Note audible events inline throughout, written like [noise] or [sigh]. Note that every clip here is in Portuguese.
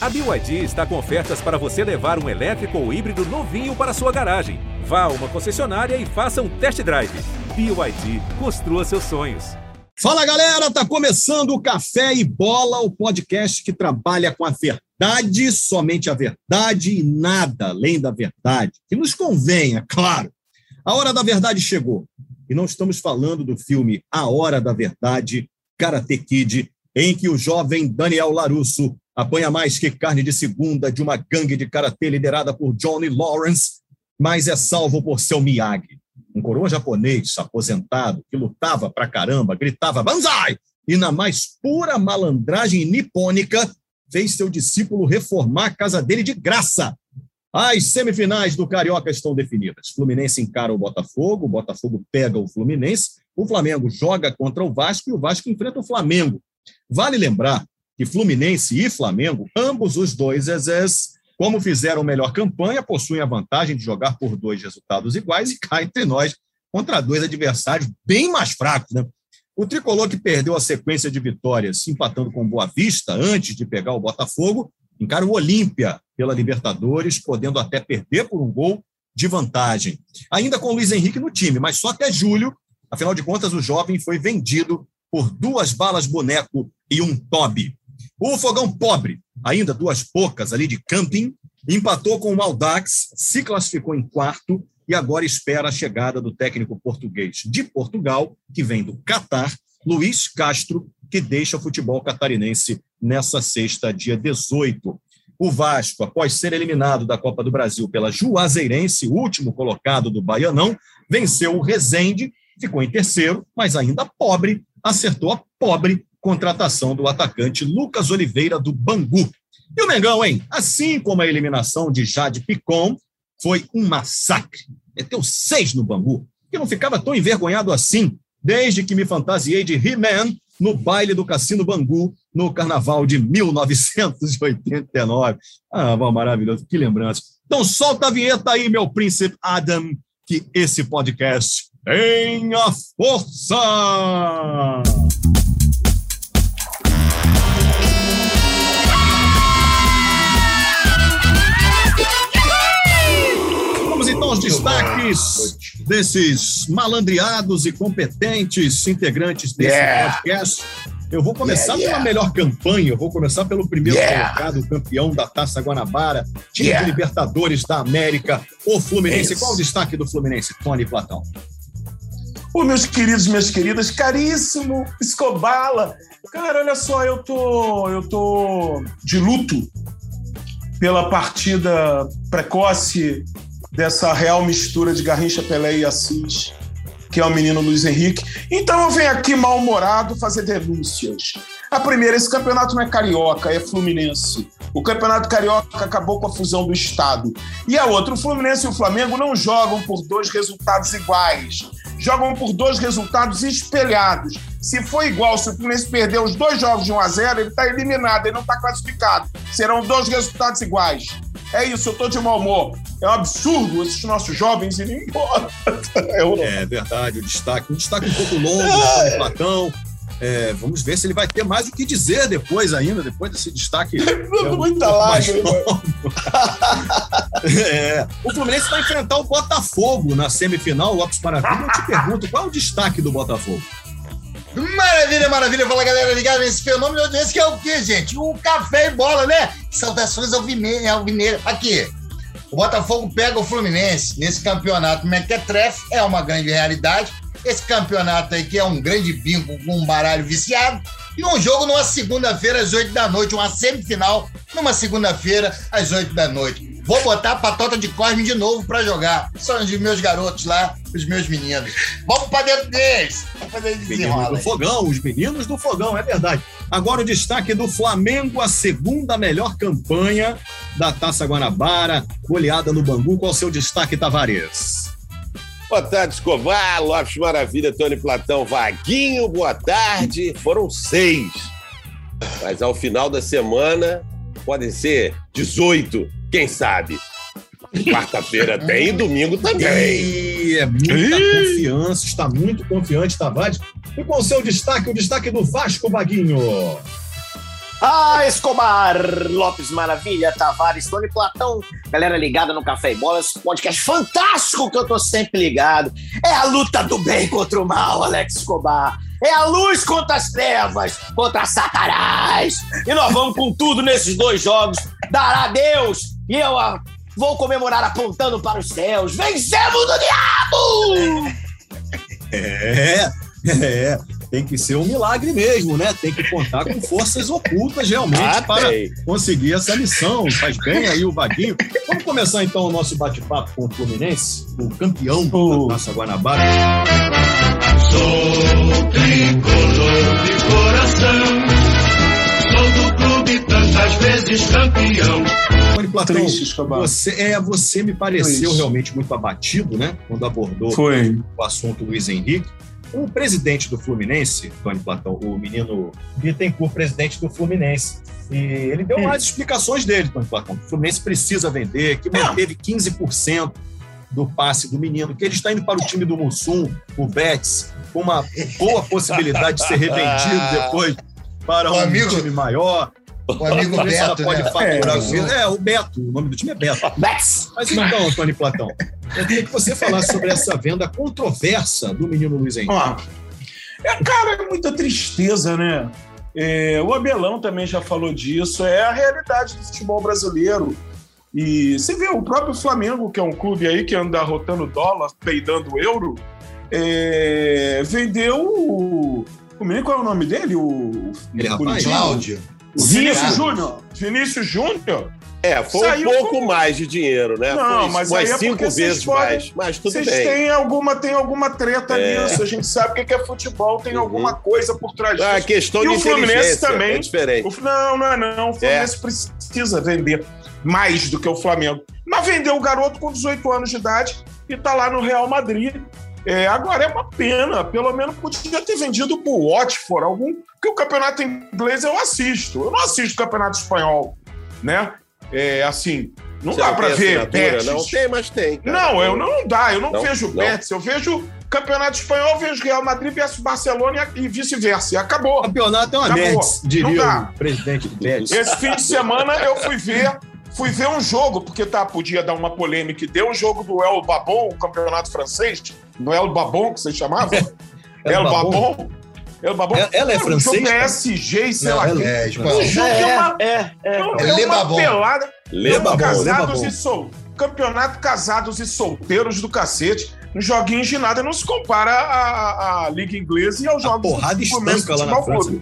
A BYD está com ofertas para você levar um elétrico ou híbrido novinho para sua garagem. Vá a uma concessionária e faça um test drive. BYD, construa seus sonhos. Fala galera, tá começando o Café e Bola, o podcast que trabalha com a verdade, somente a verdade e nada além da verdade. Que nos convém, é claro. A hora da verdade chegou. E não estamos falando do filme A Hora da Verdade, Karate Kid, em que o jovem Daniel Larusso apanha mais que carne de segunda de uma gangue de karatê liderada por Johnny Lawrence, mas é salvo por seu Miyagi, um coroa japonês aposentado que lutava pra caramba, gritava Banzai! E na mais pura malandragem nipônica, fez seu discípulo reformar a casa dele de graça. As semifinais do Carioca estão definidas. Fluminense encara o Botafogo, o Botafogo pega o Fluminense, o Flamengo joga contra o Vasco e o Vasco enfrenta o Flamengo. Vale lembrar que Fluminense e Flamengo, ambos os dois exés, como fizeram melhor campanha, possuem a vantagem de jogar por dois resultados iguais e cá entre nós contra dois adversários bem mais fracos. Né? O tricolor que perdeu a sequência de vitórias, empatando com Boa Vista antes de pegar o Botafogo, encara o Olímpia pela Libertadores, podendo até perder por um gol de vantagem. Ainda com o Luiz Henrique no time, mas só até julho, afinal de contas, o jovem foi vendido por duas balas boneco e um tobe. O Fogão Pobre, ainda duas poucas ali de camping, empatou com o Maldax, se classificou em quarto e agora espera a chegada do técnico português de Portugal, que vem do Catar, Luiz Castro, que deixa o futebol catarinense nessa sexta, dia 18. O Vasco, após ser eliminado da Copa do Brasil pela Juazeirense, último colocado do Baianão, venceu o Rezende, ficou em terceiro, mas ainda pobre, acertou a pobre contratação do atacante Lucas Oliveira do Bangu. E o Mengão, hein? Assim como a eliminação de Jade Picon, foi um massacre. Meteu seis no Bangu, que não ficava tão envergonhado assim, desde que me fantasiei de He-Man no baile do Cassino Bangu, no carnaval de 1989. Ah, maravilhoso, que lembrança. Então solta a vinheta aí, meu príncipe Adam, que esse podcast tem a força! Os destaques desses malandreados e competentes integrantes desse yeah. podcast. Eu vou começar yeah, yeah. pela melhor campanha, eu vou começar pelo primeiro colocado, campeão da Taça Guanabara, time de Libertadores da América, o Fluminense. Qual o destaque do Fluminense, Tony Platão? Ô, meus queridos, minhas queridas, caríssimo Escobala. Cara, olha só, eu tô, eu tô de luto pela partida precoce dessa real mistura de Garrincha, Pelé e Assis, que é o menino Luiz Henrique. Então eu venho aqui mal-humorado fazer denúncias. A primeira, esse campeonato não é carioca, é fluminense. O campeonato carioca acabou com a fusão do Estado. E a outra, o Fluminense e o Flamengo não jogam por dois resultados iguais. Jogam por dois resultados espelhados. Se for igual, se o Fluminense perder os dois jogos de 1 a 0 ele está eliminado, ele não está classificado. Serão dois resultados iguais. É isso, eu tô de mau humor. É um absurdo esses nossos jovens irem embora. [laughs] é verdade, o destaque. Um destaque um pouco longo é. do Platão. É, vamos ver se ele vai ter mais o que dizer depois ainda, depois desse destaque. [laughs] É, Muita lágrima. [laughs] é. O Fluminense vai enfrentar o Botafogo na semifinal, Lopes Maravilha. Eu te pergunto, qual é o destaque do Botafogo? Maravilha, maravilha. Fala, galera, ligado nesse fenômeno desse que é o quê, gente? O café e bola, né? Saudações ao Alvineira. Aqui, o Botafogo pega o Fluminense nesse campeonato mequetrefe, é uma grande realidade. Esse campeonato aí que é um grande bingo com um baralho viciado. E um jogo numa segunda-feira às oito da noite, uma semifinal numa segunda-feira às oito da noite. Vou botar a patota de Cosme de novo para jogar. São os meus garotos lá, os meus meninos. Vamos para dentro deles. Vamos fazer meninos do fogão, os meninos do fogão, é verdade. Agora o destaque do Flamengo, a segunda melhor campanha da Taça Guanabara, goleada no Bangu. Qual o seu destaque, Tavares? Boa tarde, Escobar, Lopes Maravilha, Tony Platão, Vaguinho, boa tarde. Foram seis. Mas ao final da semana podem ser 18 quem sabe? Quarta-feira tem e domingo também. E é muita confiança, está muito confiante, Tavares. E qual o seu destaque? O destaque do Vasco, Vaguinho. Ah, Escobar, Lopes Maravilha, Tavares, Tony Platão, galera ligada no Café e Bolas, podcast fantástico que eu tô sempre ligado. É a luta do bem contra o mal, Alex Escobar. É a luz contra as trevas, contra Satanás. E nós vamos com tudo nesses dois jogos. Dará Deus. E eu ah, vou comemorar apontando para os céus. Vencemos o diabo! É, é. Tem que ser um milagre mesmo, né? Tem que contar com forças ocultas realmente Ah, para tem. conseguir essa missão. Faz bem aí o Vaguinho. Vamos começar então o nosso bate-papo com o Fluminense, o campeão Oh. da nossa Guanabara. Sou tricolor de coração, sou do clube tantas vezes campeão. Tony Platão, Triste, Escobar. você, é, você me pareceu Triste. realmente muito abatido, né? Quando abordou Foi. o assunto Luiz Henrique. O presidente do Fluminense, Tony Platão, o menino Bittencourt, presidente do Fluminense, e ele deu mais explicações dele, Tony Platão. O Fluminense precisa vender, que manteve 15% do passe do menino, que ele está indo para o time do Mussum, o Betis, com uma boa possibilidade de ser revendido [laughs] depois para um amigo- time maior. O amigo ela Beto, pode né? faturar. É, É, o Beto, o nome do time é Beto. Mas então, Tony Platão, eu queria que você falasse sobre essa venda controversa do menino Luiz Henrique. Ó, é, cara, é muita tristeza, né? É, o Abelão também já falou disso. É a realidade do futebol brasileiro. E você vê o próprio Flamengo, que é um clube aí que anda rotando dólar, peidando euro, é, vendeu o. O menino, qual é o nome dele? O, Ele, o rapaz? Cláudio. Vinícius. Júnior. Vinícius Júnior? É, foi Saiu um pouco com- mais de dinheiro, né? Não, foi mas umas aí é cinco porque vocês vezes podem- mais. Mas tudo Vocês bem. têm alguma, tem alguma treta É. nisso. A gente sabe o que é futebol, tem Uhum. alguma coisa por trás disso. Ah, questão E de o Fluminense inteligência também. é diferente. O- não, não é não. O Fluminense precisa vender mais do que o Flamengo. Mas vendeu o garoto com 18 anos de idade e tá lá no Real Madrid. É, agora é uma pena. Pelo menos podia ter vendido pro Watford algum. Porque o campeonato inglês eu assisto. Eu não assisto o campeonato espanhol, né? É assim. Não Você dá tem ver? Betis. Não tem, mas tem. cara. Não, eu não dá, eu não, Não? vejo Não. Betis, eu vejo Campeonato Espanhol, eu vejo Real Madrid versus Barcelona e vice-versa. E O acabou. campeonato é uma Acabou. merda, Não diria dá. o presidente do Betis. Esse fim de semana eu fui ver, fui ver um jogo, porque tá, podia dar uma polêmica, e deu um jogo do El Babon, o campeonato francês, no El Babon que você chamava? El El Babon? Babon. El Babon. Ela- ela é Cara, um francês, jogo cara? PSG e sei Não, lá quem. É, Um espanhol. jogo que é uma, É, é, é. é É uma Le Babon. pelada. Lê leba casados bom. e sol... Campeonato casados e solteiros do cacete. Nos joguinhos de nada não se compara à, à Liga Inglesa e aos A jogos porrada Fluminense estanca lá na França.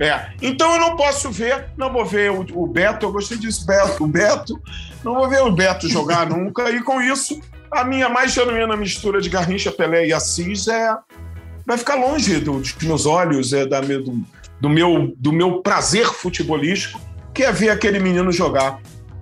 É. Então eu não posso ver, não vou ver o, o Beto, eu gostei disso, Beto, o Beto. Não vou ver o Beto jogar [laughs] nunca. E com isso, a minha mais genuína mistura de Garrincha, Pelé e Assis é. Vai ficar longe do- dos meus olhos, é, da, do, do meu, do meu prazer futebolístico, que é ver aquele menino jogar.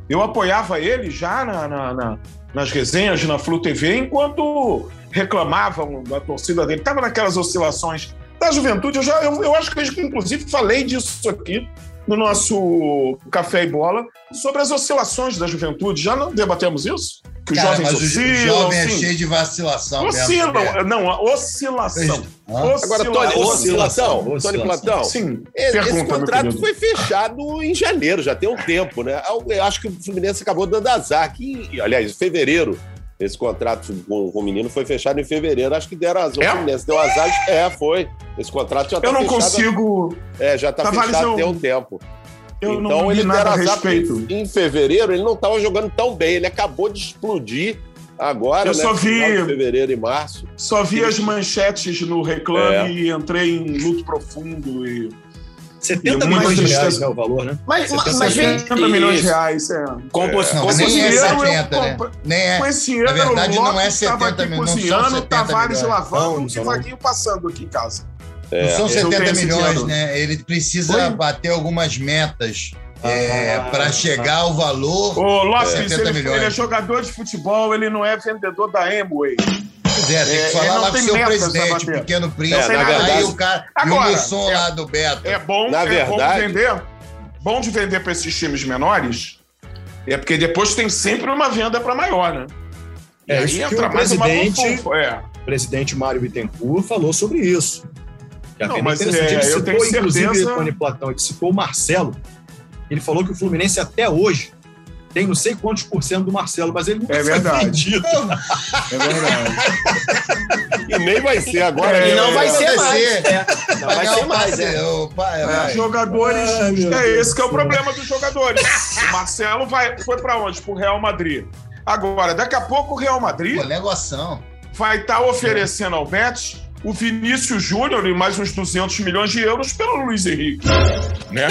Eu apoiava ele já na- na- na, nas resenhas na Flu TV, enquanto reclamavam da torcida dele. Estava naquelas oscilações da juventude. Eu, já, eu, eu acho que eu, inclusive, falei disso aqui no nosso Café e Bola, sobre as oscilações da juventude. Já não debatemos isso? Que os Cara, jovens mas o oscilam, jovem é cheio de vacilação Oscilam, mesmo. não, a oscilação. Hã? Agora, Tony, Oscilação. oscilação. Tony oscilação. Platão. Sim, Esse, pergunta, contrato foi fechado em janeiro, já tem um tempo, né? Eu acho que o Fluminense acabou dando azar. Que, aliás, em fevereiro, esse contrato com, o menino foi fechado em fevereiro. Acho que deram azar. É? O Fluminense deu azar. É, foi. Esse contrato já está Eu não fechado. consigo. É, já está Tavares, fechado tem um tempo. Eu então não ele vi nada deram a azar respeito. em fevereiro ele não estava jogando tão bem. Ele acabou de explodir agora, Eu né? só vi- final de fevereiro e março. Só vi as manchetes no Reclame É. e entrei em luto profundo e 70 E milhões de muito reais é o valor, né? Mas, mas, pensa mas que- vem. 70 milhões de reais. É. Compos, Não, Com nem é dinheiro, eu 70, né? Nem é. Com esse dinheiro, Na verdade, o não é Lopes estava 70 aqui mil, não são cozinhando, 70 Tavares milhões. lavando Não, não e o Vaguinho passando aqui em casa. Não são eu tenho 70 esse milhões, né? Ele precisa Oi? bater algumas metas é, Ah, para chegar ao valor. Ô, Lopes, 70 ele, ele é jogador de futebol, ele não é vendedor da Amway. Pois é, tem É, que ele falar lá pro tem seu metas a presidente, pequeno príncipe. É, na aí verdade- o cara. Agora, e o som é- lá do Beto. É bom, Na é verdade- bom de vender. Bom de vender para esses times menores. É porque depois tem sempre uma venda para maior, né? E É, aí isso que entra o mais uma bufunfa, É. O presidente Mário Bittencourt falou sobre isso. Não, mas, é é, ele eu citou, tenho inclusive, certeza- Tony Platão, ele citou o Marcelo. Ele falou que o Fluminense até hoje tem não sei quantos por cento do Marcelo, mas ele nunca É foi verdade. vendido. É verdade. [laughs] E nem vai ser agora. É, E não vai vai ser mais. ser. é. Não vai ser mais, passe, é. o pa- é, vai. Jogadores. Ai, meu é esse que é o problema dos jogadores. O Marcelo vai, foi para onde? Pro Real Madrid. Agora, daqui a pouco o Real Madrid Pô, negoção. vai estar oferecendo ao Betis o Vinícius Júnior e mais uns 200 milhões de euros pelo Luiz Henrique. Né?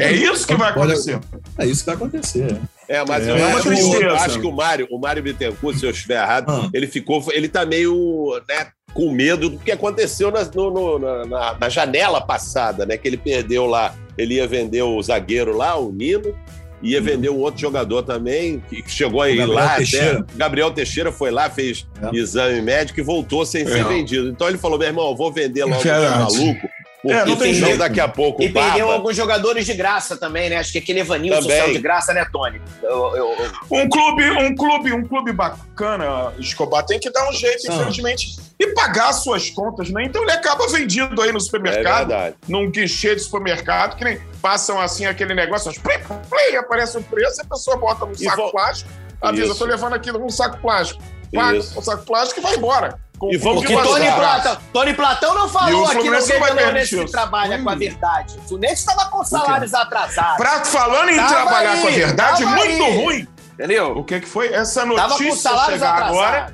É isso que vai acontecer. É isso que vai acontecer. É, mas É, eu, é acho, tristeza. eu acho que o Mário, o Mário Bittencourt, se eu estiver errado, Ah. ele ficou. Ele tá meio né, com medo do que aconteceu na, no- no- na- na- na janela passada, né? Que ele perdeu lá. Ele ia vender o zagueiro lá, o Nino, ia vender um outro jogador também, que chegou aí Uhum. Gabriel lá Teixeira. até. Gabriel Teixeira foi lá, fez É. exame médico e voltou sem ser É. vendido. Então ele falou: meu irmão, eu vou vender logo Verdade. maluco. Porque É, não tem jeito. daqui a pouco E o Baba- perdeu alguns jogadores de graça também, né? Acho que aquele Evanilson saiu de graça, né, Tony? Eu- eu- eu- Um clube, um clube, um clube bacana, Escobar, tem que dar um jeito, Ah. infelizmente, e pagar suas contas, né? Então ele acaba vendido aí no É supermercado, verdade. num guichê de supermercado, que nem passam assim aquele negócio, assim, plim, plim, aparece o preço, e a pessoa bota num saco vo- plástico, avisa, Isso. tô levando aqui num saco plástico. Paga o saco plástico e vai embora. Com- E vamos Porque que Tony. Platão, Tony Platão não falou o aqui no Fluminense que isso. trabalha com a Hum. verdade. O Fluminense estava com salários atrasados. Pra, falando em Tava trabalhar aí, com a verdade, muito aí. ruim. Entendeu? O que, que foi? Essa notícia chegar agora.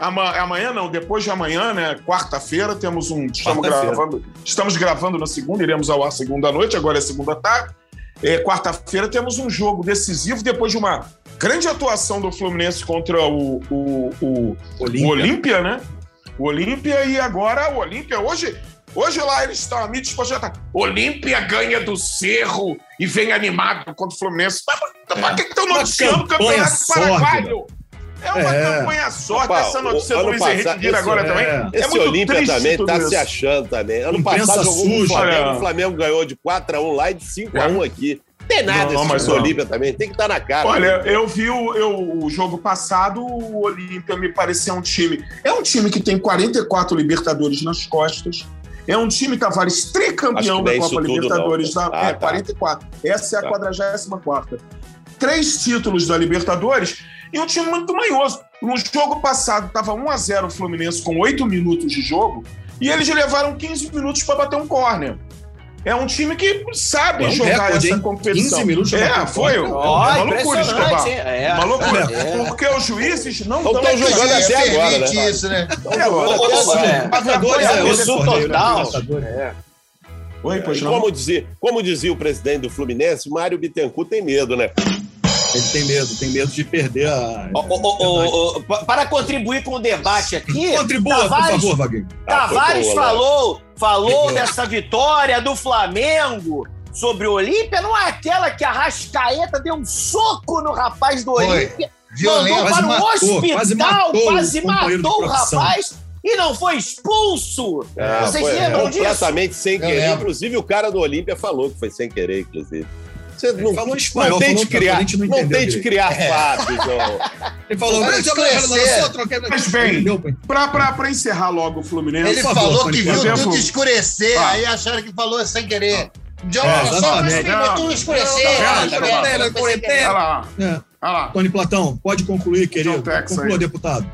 Ama- Amanhã não, depois de amanhã, né? Quarta-feira, temos um. Estamos gravando. Estamos gravando na segunda, iremos ao ar segunda noite, agora é segunda tarde. É, Quarta-feira temos um jogo decisivo depois de uma grande atuação do Fluminense contra o, o, o, o Olímpia. Olímpia, né? O Olímpia e agora o Olímpia. Hoje, hoje lá eles estão a mídia tá. Olímpia ganha do Cerro e vem animado contra o Fluminense. Mas, mas por que que estão noticiando o Campeonato. Paraguaio? É uma É. campanha sorte. Opa, Essa notícia do Luiz Henrique Vira agora esse- também. é. É Esse muito Olímpia também tá isso. se achando também. Ano Imprensa passado jogou com o suja. Flamengo, o Flamengo ganhou de 4x1 lá e de 5x1 aqui. Tem nada Não, esse mas time do não. Olímpia também, tem que estar na cara. Olha, eu vi o, eu- o jogo passado, o Olímpia me parecia um time. É um time que tem 44 Libertadores nas costas. É um time, Tavares, tricampeão da Copa Libertadores. não. Da, Ah, é, tá. 44. Essa é a Tá. 44. Três títulos da Libertadores e um time muito manhoso. No jogo passado, estava 1x0 o Fluminense com 8 minutos de jogo e eles levaram 15 minutos para bater um córner. É um time que sabe É um jogar recorde, essa hein? competição. 15 minutos É, foi. É Ó, uma loucura, Escobar. É. Uma loucura. É. Porque os juízes não Então estão tão jogando É, até agora, permite né? isso, né? É, agora. Ô, ô, ô, é. É, é torneio, né? total. Libertadores. Oi, pois não. como, dizia, como dizia o presidente do Fluminense, Mário Bittencourt tem medo, né? Ele tem medo, tem medo de perder a. Ô, ô, pa- Para contribuir com o debate aqui, [laughs] Contribua, por Tavares- favor, Vaguinho. Ah, Tavares boa, né? falou, falou boa. dessa vitória do Flamengo sobre o Olímpia, não é aquela que a Rascaeta deu um soco no rapaz do. Olímpia, mandou para o matou, hospital, quase quase matou matou, o rapaz e não foi expulso. É, Vocês foi lembram disso? completamente sem querer. Inclusive, o cara do Olímpia falou que foi sem querer, inclusive. Você não, falou em espanhol, não tente criar, gente não não, tente criar fatos, não. [laughs] Ele falou, Vai "Mas escurecer." bem, pra encerrar logo o Fluminense. Ele favor, falou que viu exemplo. tudo escurecer, Ah. aí acharam que falou sem querer. John, É, só exatamente. pra tudo escurecer. Ah, não, tá Olha lá, É. olha lá. Tony Platão, pode concluir, querido. Conclua, deputado.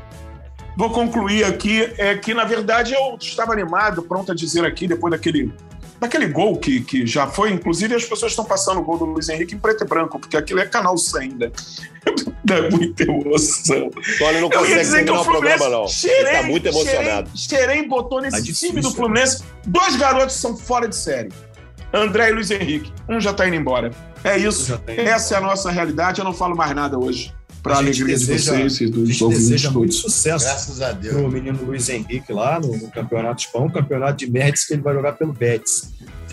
Vou concluir aqui, é que na verdade eu estava animado, pronto a dizer aqui, depois daquele, daquele gol que, que já foi, inclusive as pessoas estão passando o gol do Luiz Henrique em preto e branco, porque aquilo é canal 100 ainda. Dá muita emoção. Tony não Eu ia consegue dizer que terminar o programa, não. Xerém, Ele tá muito emocionado. Xerém, Xerém botou nesse Tá time difícil, do né? Fluminense. Dois garotos são fora de série. André e Luiz Henrique. Um já tá indo embora. É isso. Tem. Essa é a nossa realidade. Eu não falo mais nada hoje. Pra A alegria deseja- de vocês e A dos gente ouvintes deseja muito todos. sucesso Graças a Deus. pro menino Luiz Henrique lá no, no Campeonato Espanhol, campeonato de Médici que ele vai jogar pelo Betis.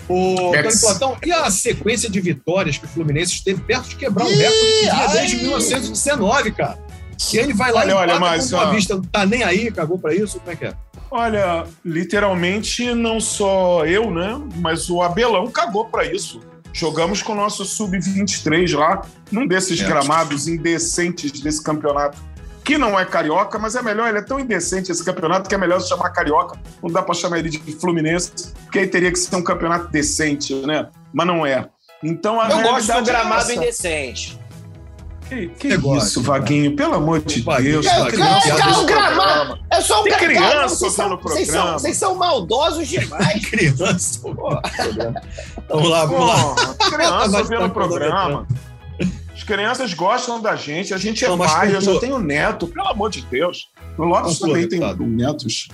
O Tony. Platão, e a sequência de vitórias que o Fluminense esteve perto de quebrar um recorde desde 1919, cara. E ele vai lá Olha, e olha, mas, o ó. Vista, não tá nem aí, cagou pra isso, como é que é? Olha, literalmente não só eu, né? Mas o Abelão cagou pra isso. Jogamos com o nosso sub-23 lá, num desses É. gramados indecentes desse campeonato que não é carioca, mas é melhor, ele é tão indecente esse campeonato que é melhor se chamar carioca. Não dá para chamar ele de Fluminense, porque aí teria que ser um campeonato decente, né? Mas não é. Então a Eu gosto do é gramado essa. indecente. Que, que Negócio, isso. Vaguinho? Pelo amor de Deus. cara. cara, Criança cara, vendo o gramado- programa. É só um Tem cara- criança vocês são- vendo vocês são, programa. vocês são maldosos demais. [laughs] Criança. Vamos lá, vamos lá. Criança vendo o programa. As crianças gostam da gente, a gente é Não, mas pai, eu já tenho neto, pelo amor de Deus. O Lopes Conclua, também tem netos.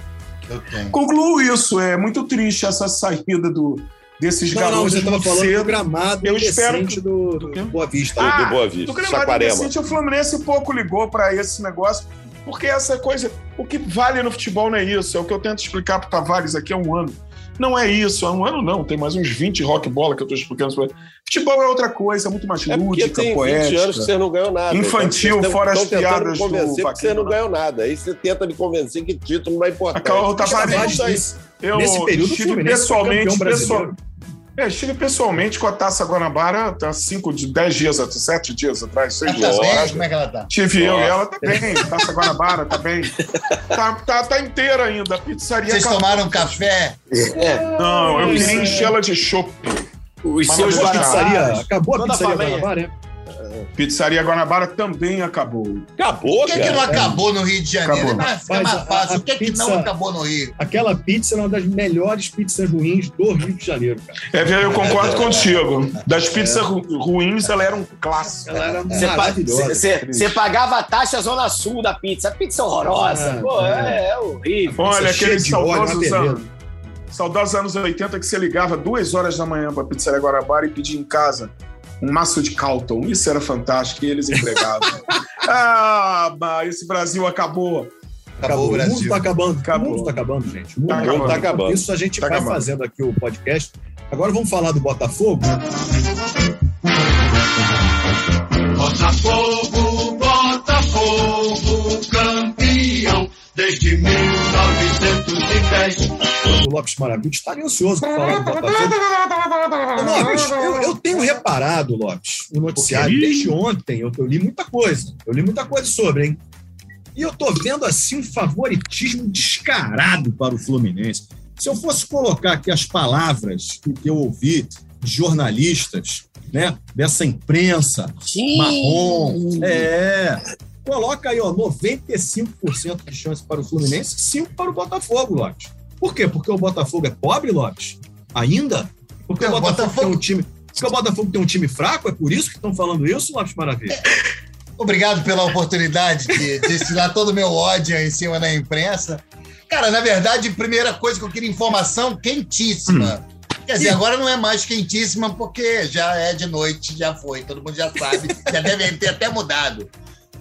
Eu tenho. Concluo isso, é muito triste essa saída do, desses Não, não, garotos você do cedo. gramado Eu espero indecente do, do quê? Boa Vista. Ah, do Boa Vista, Do gramado Saquarema. decente, o Fluminense pouco ligou para esse negócio, porque essa coisa, o que vale no futebol não é isso, é o que eu tento explicar para Tavares aqui há um ano. Não é isso, há um ano não, tem mais uns 20 rock bola que eu estou explicando. Futebol é outra coisa, é muito mais É lúdica, tem 20 poética. anos que você não ganhou nada. Infantil, Então, fora as tão tentando piadas me convencer do que você não né? ganhou nada. Aí você tenta me convencer que título não é importante. Acabou, o Tavares, Tavares, eu- nesse, período, estive pessoalmente, pessoal, é, estive pessoalmente com a Taça Guanabara há 5, de 10 dias, 7 dias atrás, 6 Ela dias tá atrás. Como é que ela tá? Tive eu e Nossa. ela, tá bem. Taça Guanabara, tá bem. Tá, tá, tá inteira ainda. A pizzaria Vocês acabou. tomaram café? Não, eu queria encher ela de chopp. Os Mas seus a Guanabara. pizzaria, acabou a Toda a pizzaria família. Guanabara, né? Pizzaria Guanabara também acabou. Acabou, Por que, que não acabou no Rio de Janeiro? Acabou. Ah, fica Mas mais a- fácil. a Por que, que não acabou no Rio? Aquela pizza é uma das melhores pizzas ruins do Rio de Janeiro, cara. É, eu concordo contigo. Das pizzas ru- ruins, ela era um clássico. Ela era Você pa- maravilhosa. você- você pagava a taxa Zona Sul da pizza. A pizza é horrorosa. Ah, Pô, é. é, é horrível. Olha, cheia aqueles de óleo, uma saudosos beleza. anos. Saudosos anos 80 que você ligava duas horas da manhã pra Pizzaria Guanabara e pedia em casa um maço de Calton. Isso era fantástico e eles entregavam. [laughs] ah, mas esse Brasil acabou. Acabou o O mundo Brasil. tá acabando. Acabou. O mundo tá acabando, gente. O mundo Tá tá acabando. acabando. Tá acabando. Isso a gente Tá vai acabando. fazendo aqui o podcast. Agora vamos falar do Botafogo. Botafogo, Botafogo, campeão desde 1910. O Lopes Maravilha estaria ansioso para falar do Botafogo. Lopes, eu, eu tenho reparado, Lopes, no noticiário, O quê? desde ontem, eu, eu li muita coisa. Eu li muita coisa sobre, hein? E eu tô vendo, assim, um favoritismo descarado para o Fluminense. Se eu fosse colocar aqui as palavras que eu ouvi de jornalistas, né, dessa imprensa marrom, é, coloca aí, ó, 95% de chance para o Fluminense, 5% para o Botafogo, Lopes. Por quê? Porque o Botafogo é pobre, Lopes? Ainda? Porque Não, o Botafogo, Botafogo- tem um time. Porque o Botafogo tem um time fraco? É por isso que estão falando isso, Lopes Maravilha? Obrigado pela oportunidade de destilar todo o meu ódio em cima da imprensa. Cara, na verdade, primeira coisa que eu queria informação quentíssima. Quer dizer, agora não é mais quentíssima porque já é de noite, já foi, todo mundo já sabe, já deve ter até mudado.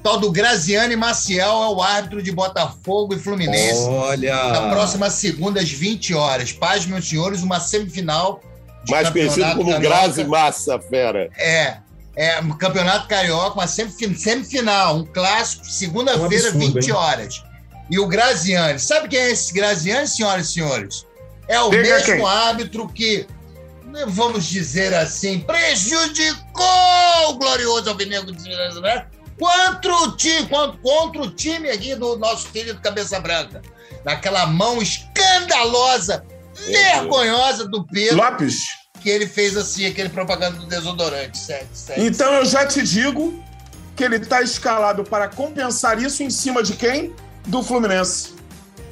Tal do Graziani Maciel é o árbitro de Botafogo e Fluminense. Olha. Na próxima segunda, às 20 horas. Paz, meus senhores, uma semifinal. de Mais conhecido como carioca. Grazi Massa, fera. É. É, um campeonato carioca, uma semifin- semifinal, um clássico, segunda-feira, Um absurdo, 20 hein? horas. E o Graziani, sabe quem é esse Graziani, senhoras e senhores? É o Diga mesmo quem. árbitro que, né, vamos dizer assim, prejudicou o glorioso Alvinegro de Minas Gerais contra o time, contra, contra o time aqui do nosso querido Cabeça Branca. Naquela mão escandalosa, vergonhosa do Pedro, Lopes, que ele fez assim, aquele propaganda do desodorante. Sério. então eu já te digo que ele está escalado para compensar isso em cima de quem? Do Fluminense.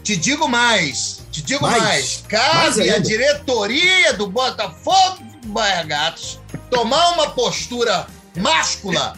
Te digo mais, te digo Mais? mais. Mais Cabe ainda? a diretoria do Botafogo do Baia Gatos tomar uma postura máscula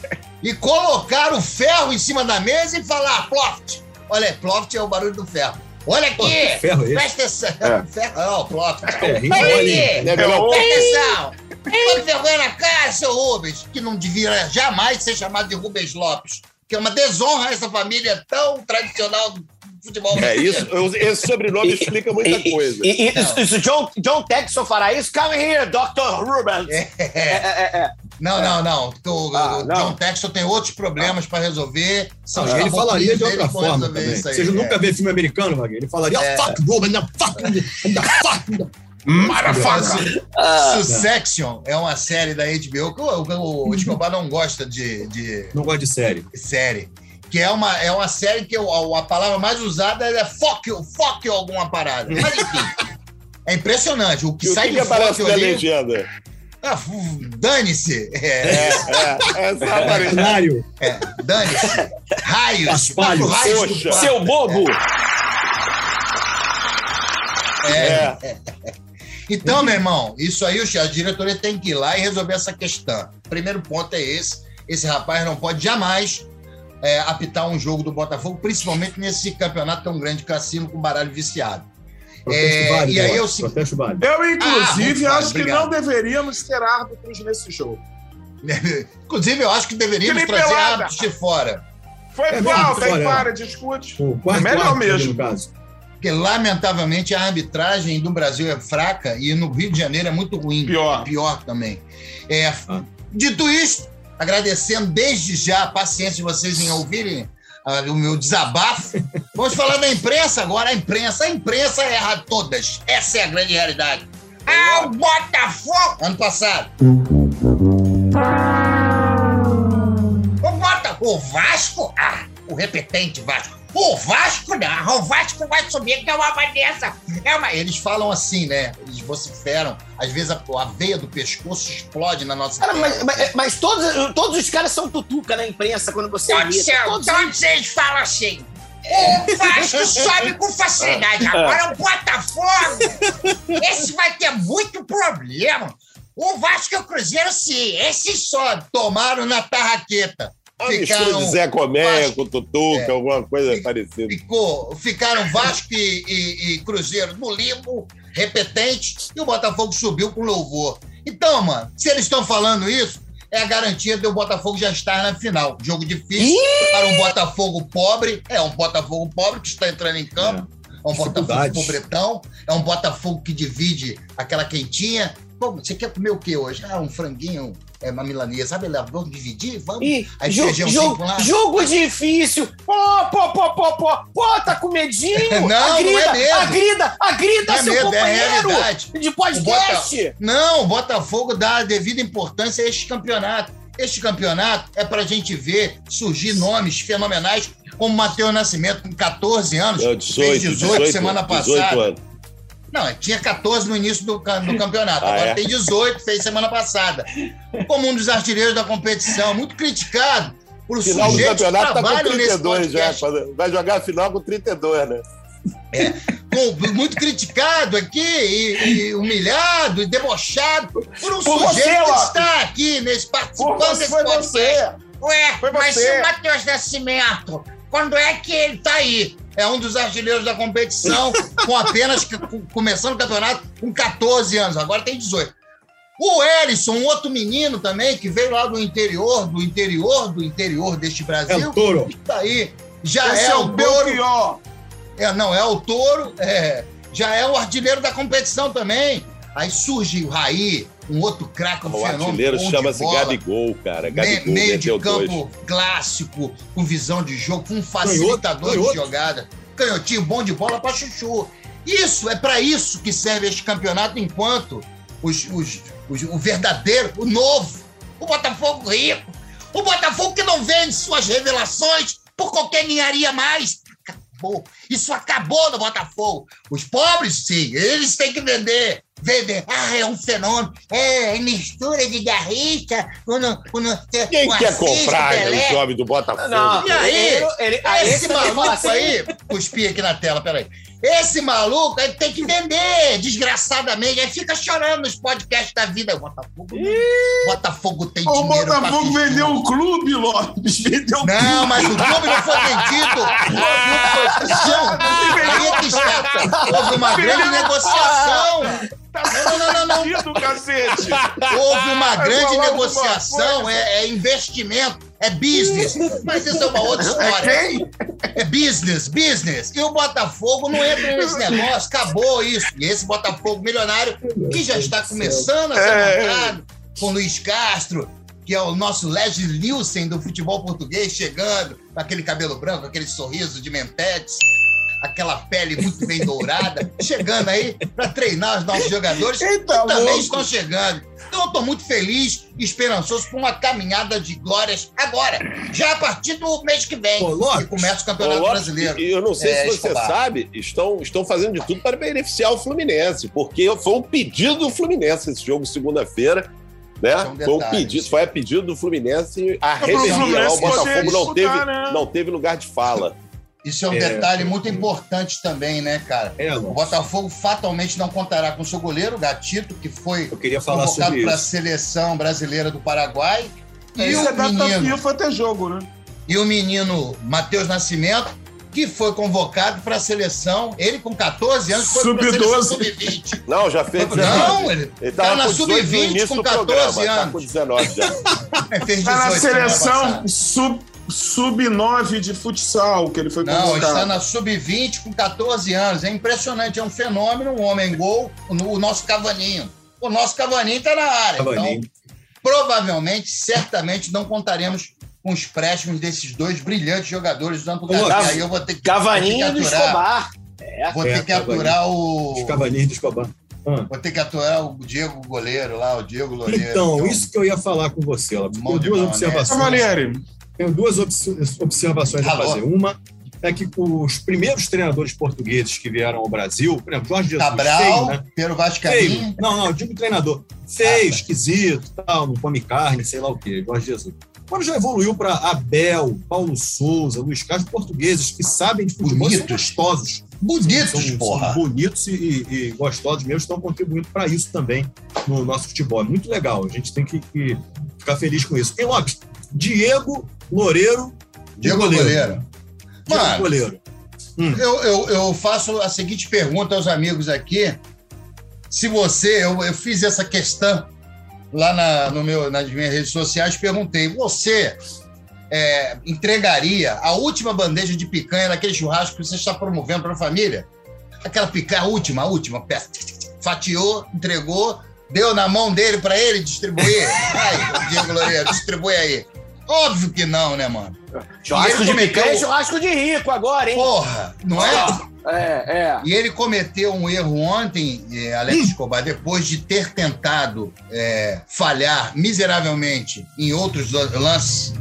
e colocar o ferro em cima da mesa e falar, Ploft. Olha, Ploft é o barulho do ferro. Olha Pô, aqui! ferro é? Presta atenção. [laughs] Ferro, não, Ploft. Ferrinho, Olha olha aqui! É melhor Presta atenção! Tome vergonha na cara, seu Rubens, que não devia jamais ser chamado de Rubens Lopes, que é uma desonra a essa família tão tradicional do futebol É brasileiro. isso, esse sobrenome explica muita E- coisa. E, e- isso, isso, John, John Texon fará isso? Come here, Dr. Rubens. É, é, é, é. Não, não, não. O, Ah, o não. John Texton tem outros problemas para resolver. São Não, ele falaria de outra forma resolver também. isso aí. Vocês É. nunca vê filme americano, Wagner? Ele falaria É. fuck Ruben, the fuck, the fuck. Ah, Succession é uma série da HBO que o, o, o Escobar não gosta de, de Não gosto de série. série. que é uma, é uma série que eu- a, a palavra mais usada é fuck you, fuck you alguma parada. Mas enfim, [laughs] é impressionante. O que E o sai que, de que fuck ali... legenda? Ah, [laughs] dane-se. É, É, é, é. Cenário. é, dane-se. Raios. Paspalho, raios poxa. Seu bobo! É. É. Então, meu irmão, isso aí o- a diretoria tem que ir lá e resolver essa questão. Primeiro ponto é esse. Esse rapaz não pode jamais é, apitar um jogo do Botafogo, principalmente nesse campeonato tão grande, cassino com baralho viciado. É, válido, e aí eu se- Protesto válido. Eu, Ah, inclusive, muito acho que obrigado. não deveríamos ter árbitros nesse jogo. [laughs] Inclusive, eu acho que deveríamos Felipe trazer Pelada. árbitros de fora. Foi É falta, para, discute. O quarto É melhor árbitro, mesmo. no caso. Porque, lamentavelmente, a arbitragem do Brasil é fraca e no Rio de Janeiro é muito ruim. Pior. Pior também. É, Ah. Dito isto, agradecendo desde já a paciência de vocês em ouvirem ah, o meu desabafo. Vamos falar da imprensa agora. A imprensa, a imprensa erra todas. Essa é a grande realidade. Ah, o Botafogo! Ano passado. O Botafogo. O Vasco? Ah, o repetente Vasco. O Vasco não, o Vasco vai subir, que é uma dessa. É uma... Eles falam assim, né? Eles vociferam. Às vezes a, a veia do pescoço explode na nossa Cara, mas, mas- mas todos, todos os caras são tutuca na imprensa quando você Todos, são, Todos todos eles falam assim. O Vasco [laughs] sobe com facilidade. Agora o Botafogo. Esse vai ter muito problema. O Vasco e o Cruzeiro, sim. Esses só tomaram na tarraqueta. Uma mistura Ficaram, de Zé Comé Vasco. com Tutuca, É. alguma coisa Fica- parecida. ficou, ficaram Vasco e, e- e Cruzeiro no limbo, repetente, e o Botafogo subiu com louvor. Então, mano, se eles estão falando isso, é a garantia de o Botafogo já estar na final. Jogo difícil para um Botafogo pobre. É um Botafogo pobre que está entrando em campo. É, um Botafogo pobretão. É um Botafogo que divide aquela quentinha. Pô, você quer comer o que hoje? Ah, um franguinho, é uma milanesa. Sabe, Léo? Vamos dividir? Vamos. Ih, Aí jo- feijãozinho jogo, com lá. jogo difícil. Pô, pô, pô, pô, pô. Pô, tá com medinho? [laughs] Não, não é agrida, medo. Agrida, agrida Não é seu medo, é companheiro realidade. de podcast. Não, o Botafogo dá a devida importância a este campeonato. Este campeonato é para a gente ver surgir nomes fenomenais, como Matheus Nascimento, com 14 anos, Não, fez 18, 18, 18 semana 18 passada. anos. Não, tinha 14 no início do, do [laughs] campeonato, Ah, agora é? tem 18, fez semana passada. Como um dos artilheiros da competição, muito criticado por Final do campeonato tá com trabalham nesse 32 já. quando- Vai jogar a final com 32, né? com- muito criticado aqui, e, e humilhado, e debochado por um Por sujeito você, que está aqui nesse participando você, desse podcast. você. Ué, Foi mas você. e o Matheus Nascimento? Quando é que ele tá aí? É um dos artilheiros da competição, com apenas que- com- começando o campeonato com 14 anos, agora tem 18. O Erisson, um outro menino também, que veio lá do interior, do interior, do interior deste É Brasil, o touro. tá aí. Já Esse é, é o touro. Belchior. É, não, é o touro, é, já é o artilheiro da competição também. Aí surge o Raí, um outro craque, um O fenômeno. artilheiro bom de chama-se Gabigol, cara. me- Gabigol meio de meteu dois. campo clássico, com visão de jogo, com um facilitador Canhoto, de jogada. Canhotinho bom de bola para chuchu. Isso, é para isso que serve este campeonato, enquanto os, os- os- o verdadeiro, o novo, o Botafogo rico, o Botafogo que não vende suas revelações por qualquer ninharia mais. Acabou. Isso acabou no Botafogo. Os pobres, sim, eles têm que vender. Vender. Ah, é um fenômeno. É, é mistura de garrista. Quando, quando, Quem com quer Assis, comprar com Pelé. o jovem do Botafogo? Não, E aí? ele, ele, aí Esse maluco assim, aí, cuspi aqui na tela, peraí. Esse maluco aí tem que vender, desgraçadamente. Aí fica chorando nos podcasts da vida. O Botafogo, não. Botafogo tem O dinheiro. pra Botafogo vendeu o clube, Lopes. Vendeu o Não, clube. mas o clube não foi vendido. O. Não, é que está. Houve uma grande negociação. Não, não, não, não, não. Cacete. Houve uma grande negociação, é, é investimento, é business. Mas isso é uma outra história. É quem? É business, business. E o Botafogo não entra nesse [laughs] negócio, acabou isso. E esse Botafogo milionário, que já está começando a ser É. montado, com Luiz Castro, que é o nosso Leslie Nielsen do futebol português, chegando, com aquele cabelo branco, aquele sorriso de mentetes. Aquela pele muito bem dourada, chegando aí para treinar os nossos jogadores Eita, que também louco. estão chegando. Então eu estou muito feliz e esperançoso por uma caminhada de glórias agora, já a partir do mês que vem, Ô, Lopes. que começa o Ô, Campeonato Lopes, Brasileiro. E eu não sei É, se você Escobar. sabe, estão, estão fazendo de tudo para beneficiar o Fluminense, porque foi um pedido do Fluminense esse jogo segunda-feira. Né? É um foi um pedido, foi a pedido do Fluminense a revelia. O Botafogo não teve, né? não teve lugar de fala. Isso é um É. detalhe muito importante também, né, cara? É, O. Botafogo fatalmente não contará com seu goleiro, Gatito, que foi Eu queria falar convocado para a seleção brasileira do Paraguai. E Isso é o, data menino, FIFA ter jogo, né? e o menino Matheus Nascimento, que foi convocado para a seleção. Ele, com 14 anos, foi para a seleção Sub-12. sub-20. [laughs] Não, já fez 19. Não, ele Ele tá tava na com 18 no sub-20 início com do 14 programa, Tá anos. com 19 já. [laughs] fez 18 Tá na semana seleção sub, sub-9 de futsal que ele foi Não, convocado. está na sub-20 com 14 anos. É impressionante, é um fenômeno, um homem gol, o o nosso Cavaninho. O nosso Cavaninho está na área. Cavaninho. Então, provavelmente, certamente, não contaremos com os préstimos desses dois brilhantes jogadores do Campo Ô, Aí eu vou ter que, Cavaninho vou do ter que aturar, Escobar. vou É, ter que aturar Os o... cavalinhos do Escobar. Ah. Vou ter que aturar o Diego goleiro lá, o Diego Loureiro. Então, isso que eu ia falar com você, Lopes. Mão Tenho de duas maionese. observações. Cavalieri, Tenho duas obs- observações a Alô? fazer. Uma é que os primeiros treinadores portugueses que vieram ao Brasil, por exemplo, Jorge Jesus, Cabral, né? Pedro. Vascaíno. Não, não, eu digo treinador. Feio, Ah, tá. esquisito, tal, não come carne, sei lá o quê, Jorge Jesus. Quando já evoluiu para Abel, Paulo Souza, Luiz Carlos, portugueses que sabem de futebol, são Bonitos. gostosos. Bonitos, são, porra. são bonitos e, e gostosos mesmo, estão contribuindo para isso também no nosso futebol. É muito legal, a gente tem que, que ficar feliz com isso. E Lopes, Diego Loureiro, Diego goleiro. Goleiro. Diego Mano, Goleiro. Eu, eu, eu faço a seguinte pergunta aos amigos aqui. Se você, eu, eu fiz essa questão lá na, no meu, nas minhas redes sociais, perguntei: você é, entregaria a última bandeja de picanha naquele churrasco que você está promovendo para a família? Aquela picanha, a última, a última, peça. Fatiou, entregou, deu na mão dele para ele distribuir? [laughs] Aí, Diego Loureiro, distribui aí. Óbvio que não, né, mano? Churrasco de cometeu- e churrasco de rico agora, hein? Porra, não é? É, é. E ele cometeu um erro ontem, eh, Alex Escobar, depois de ter tentado eh, falhar miseravelmente em outros lan- lances,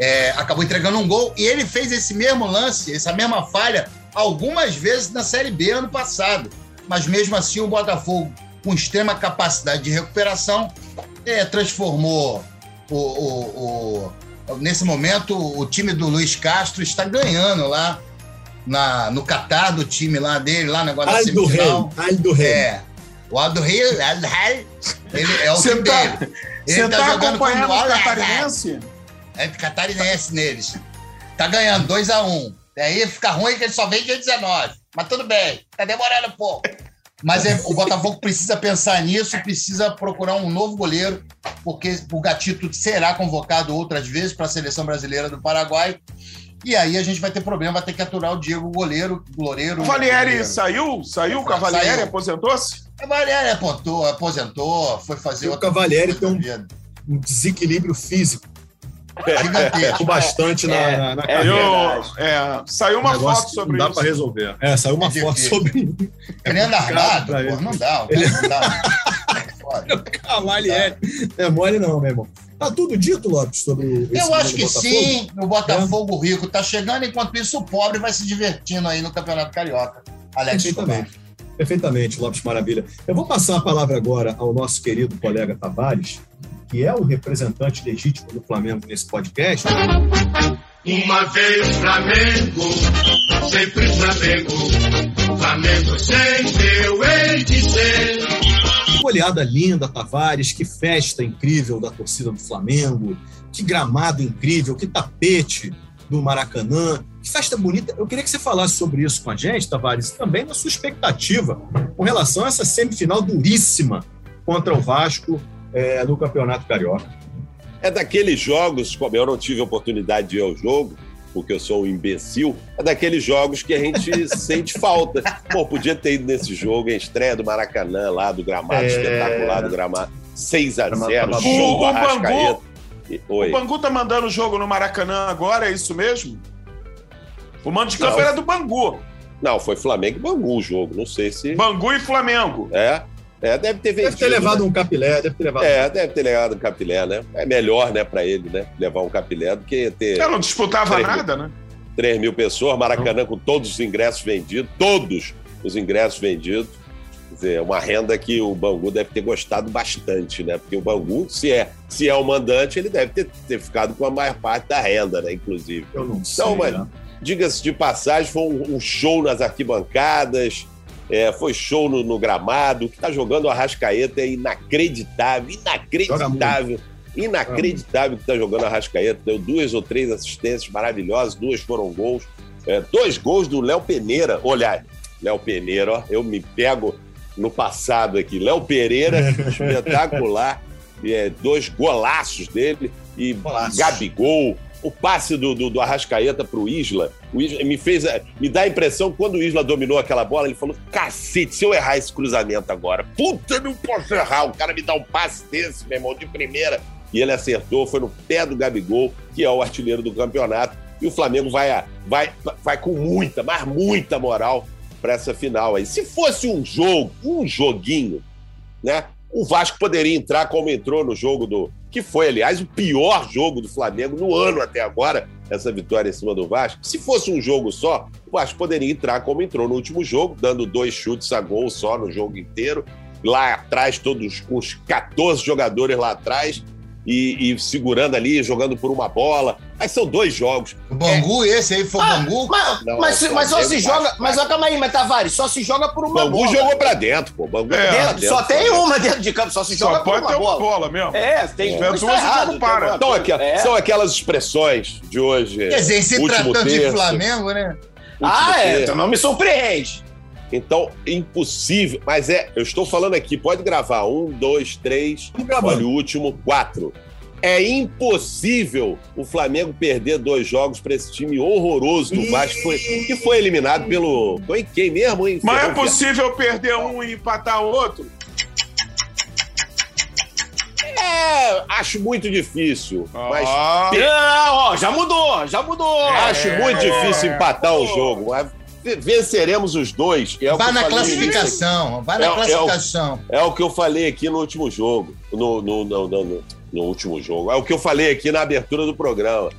eh, acabou entregando um gol e ele fez esse mesmo lance, essa mesma falha, algumas vezes na Série B ano passado. Mas mesmo assim, o Botafogo, com extrema capacidade de recuperação, transformou o, o- o- Nesse momento, o time do Luiz Castro está ganhando lá na, no Catar do time lá dele, lá no negócio da Aldo Rei. semifinal. Aldo Rei. É. O Aldo Rio, Aldo Rei, ele é o Você time tá- dele. Ele tá jogando acompanhando com o Rei. Catarinense? É catarinense neles. Tá ganhando 2x1. Aí fica ruim que ele só vem dia 19. Mas tudo bem, tá demorando um pouco. Mas é- o Botafogo precisa pensar nisso, precisa procurar um novo goleiro, porque o Gatito será convocado outras vezes para a seleção brasileira do Paraguai. E aí a gente vai ter problema, vai ter que aturar o Diego goleiro, goleiro. Cavalieri goleiro. saiu? Saiu? O Cavalieri aposentou-se? Cavalieri apontou, aposentou, foi fazer o outra Cavalieri coisa tem um-. Um desequilíbrio físico Gigantesco. bastante na, É, na, na é carreira. verdade. Eu- é, saiu uma foto sobre não dá isso. para resolver. É, saiu uma É foto sobre Treinando complicado armado, pra pô, ele. não dá, cara não dá. [laughs] É mole não, meu irmão. Tá tudo dito, Lopes, sobre Eu acho que sim, o Botafogo rico tá chegando, enquanto isso o pobre vai se divertindo aí no Campeonato Carioca. Alex Escobar. Perfeitamente. Perfeitamente, Lopes Maravilha. Eu vou passar a palavra agora ao nosso querido colega Tavares, que é o representante legítimo do Flamengo nesse podcast. Uma vez Flamengo, sempre Flamengo. Flamengo sempre eu hei de ser. Que goleada linda, Tavares, que festa incrível da torcida do Flamengo, que gramado incrível, que tapete do Maracanã, que festa bonita. Eu queria que você falasse sobre isso com a gente, Tavares, e também na sua expectativa com relação a essa semifinal duríssima contra o Vasco eh, no Campeonato Carioca. É daqueles jogos, como eu não tive oportunidade de ir ao jogo, porque eu sou um imbecil, é daqueles jogos que a gente [laughs] sente falta. Pô, podia ter ido nesse jogo, em estreia do Maracanã, lá do gramado, É. espetacular do gramado. 6 a Gramado 0 tava show bom. do O Bangu-. E- O Oi. Bangu tá mandando o jogo no Maracanã agora, é isso mesmo? O mando de campo era do Bangu. Não, foi Flamengo e Bangu o jogo. Não sei se. Bangu e Flamengo. É. É, deve ter vendido. Deve ter levado né? um capilé, deve ter levado. É, deve ter levado um capilé, né? É melhor, né, pra ele, né? Levar um capilé do que ter Eu não disputava nada, né? 3 mil pessoas, Maracanã com todos os ingressos vendidos, todos os ingressos vendidos. Quer dizer, é uma renda que o Bangu deve ter gostado bastante, né? Porque o Bangu, se é, se é o mandante, ele deve ter, ter ficado com a maior parte da renda, né? Inclusive. Eu não sei. Então, né? diga-se de passagem, foi um, um show nas arquibancadas, é, foi show no, no gramado. Que tá jogando o Arrascaeta é inacreditável, inacreditável. Inacreditável que tá jogando o Arrascaeta. Deu duas ou três assistências maravilhosas, duas foram gols. É, dois gols do Léo Peneira. Olha, Léo Peneira, ó, eu me pego no passado aqui. Léo Pereira, [laughs] espetacular. É, dois golaços dele. E Golaço. Gabigol. O passe do, do, do Arrascaeta Isla, o Isla me fez. Me dá a impressão quando o Isla dominou aquela bola, ele falou: cacete, se eu errar esse cruzamento agora, puta, não posso errar. O cara me dá um passe desse, meu irmão, de primeira. E ele acertou, foi no pé do Gabigol, que é o artilheiro do campeonato. E o Flamengo vai, vai, vai com muita, mas muita moral para essa final aí. Se fosse um jogo, um joguinho, né? O Vasco poderia entrar como entrou no jogo do. Que foi, aliás, o pior jogo do Flamengo no ano até agora, essa vitória em cima do Vasco. Se fosse um jogo só, o Vasco poderia entrar como entrou no último jogo, dando dois chutes a gol só no jogo inteiro. Lá atrás, todos os 14 jogadores lá atrás. E, e segurando ali, jogando por uma bola. Mas são dois jogos. O Bangu, esse aí foi o Ah, Bangu? mas, Não, mas, é mas só se joga. Vasco, Mas ó, calma aí, mas Tavares, só se joga por uma Bangu bola. jogou pra dentro, pô. Bangu É, pra Dentro, só tem uma dentro de campo, só se joga Só por pode uma ter uma bola. bola mesmo. É, tem mas duas, tá errado, para. tem Então, aqui, é. são aquelas expressões de hoje. Quer dizer, em se tratando de terço, Flamengo, né? Ah, é, então não me surpreende. Então, impossível. Mas é, eu estou falando aqui, pode gravar. Um, dois, três. Olha o último, quatro. É impossível o Flamengo perder dois jogos para esse time horroroso do Vasco, que foi, que foi eliminado pelo. Foi quem mesmo, hein? Mas é possível perder um e empatar o outro? É, acho muito difícil. Mas Ah, Não, ó, já mudou, já mudou. acho É, muito difícil é. empatar o jogo. Mas venceremos os dois. que é Vai na classificação, vai É na o- é o- classificação. É o que eu falei aqui no último jogo. No, no, no, no- no- último jogo. É o que eu falei aqui na abertura do programa.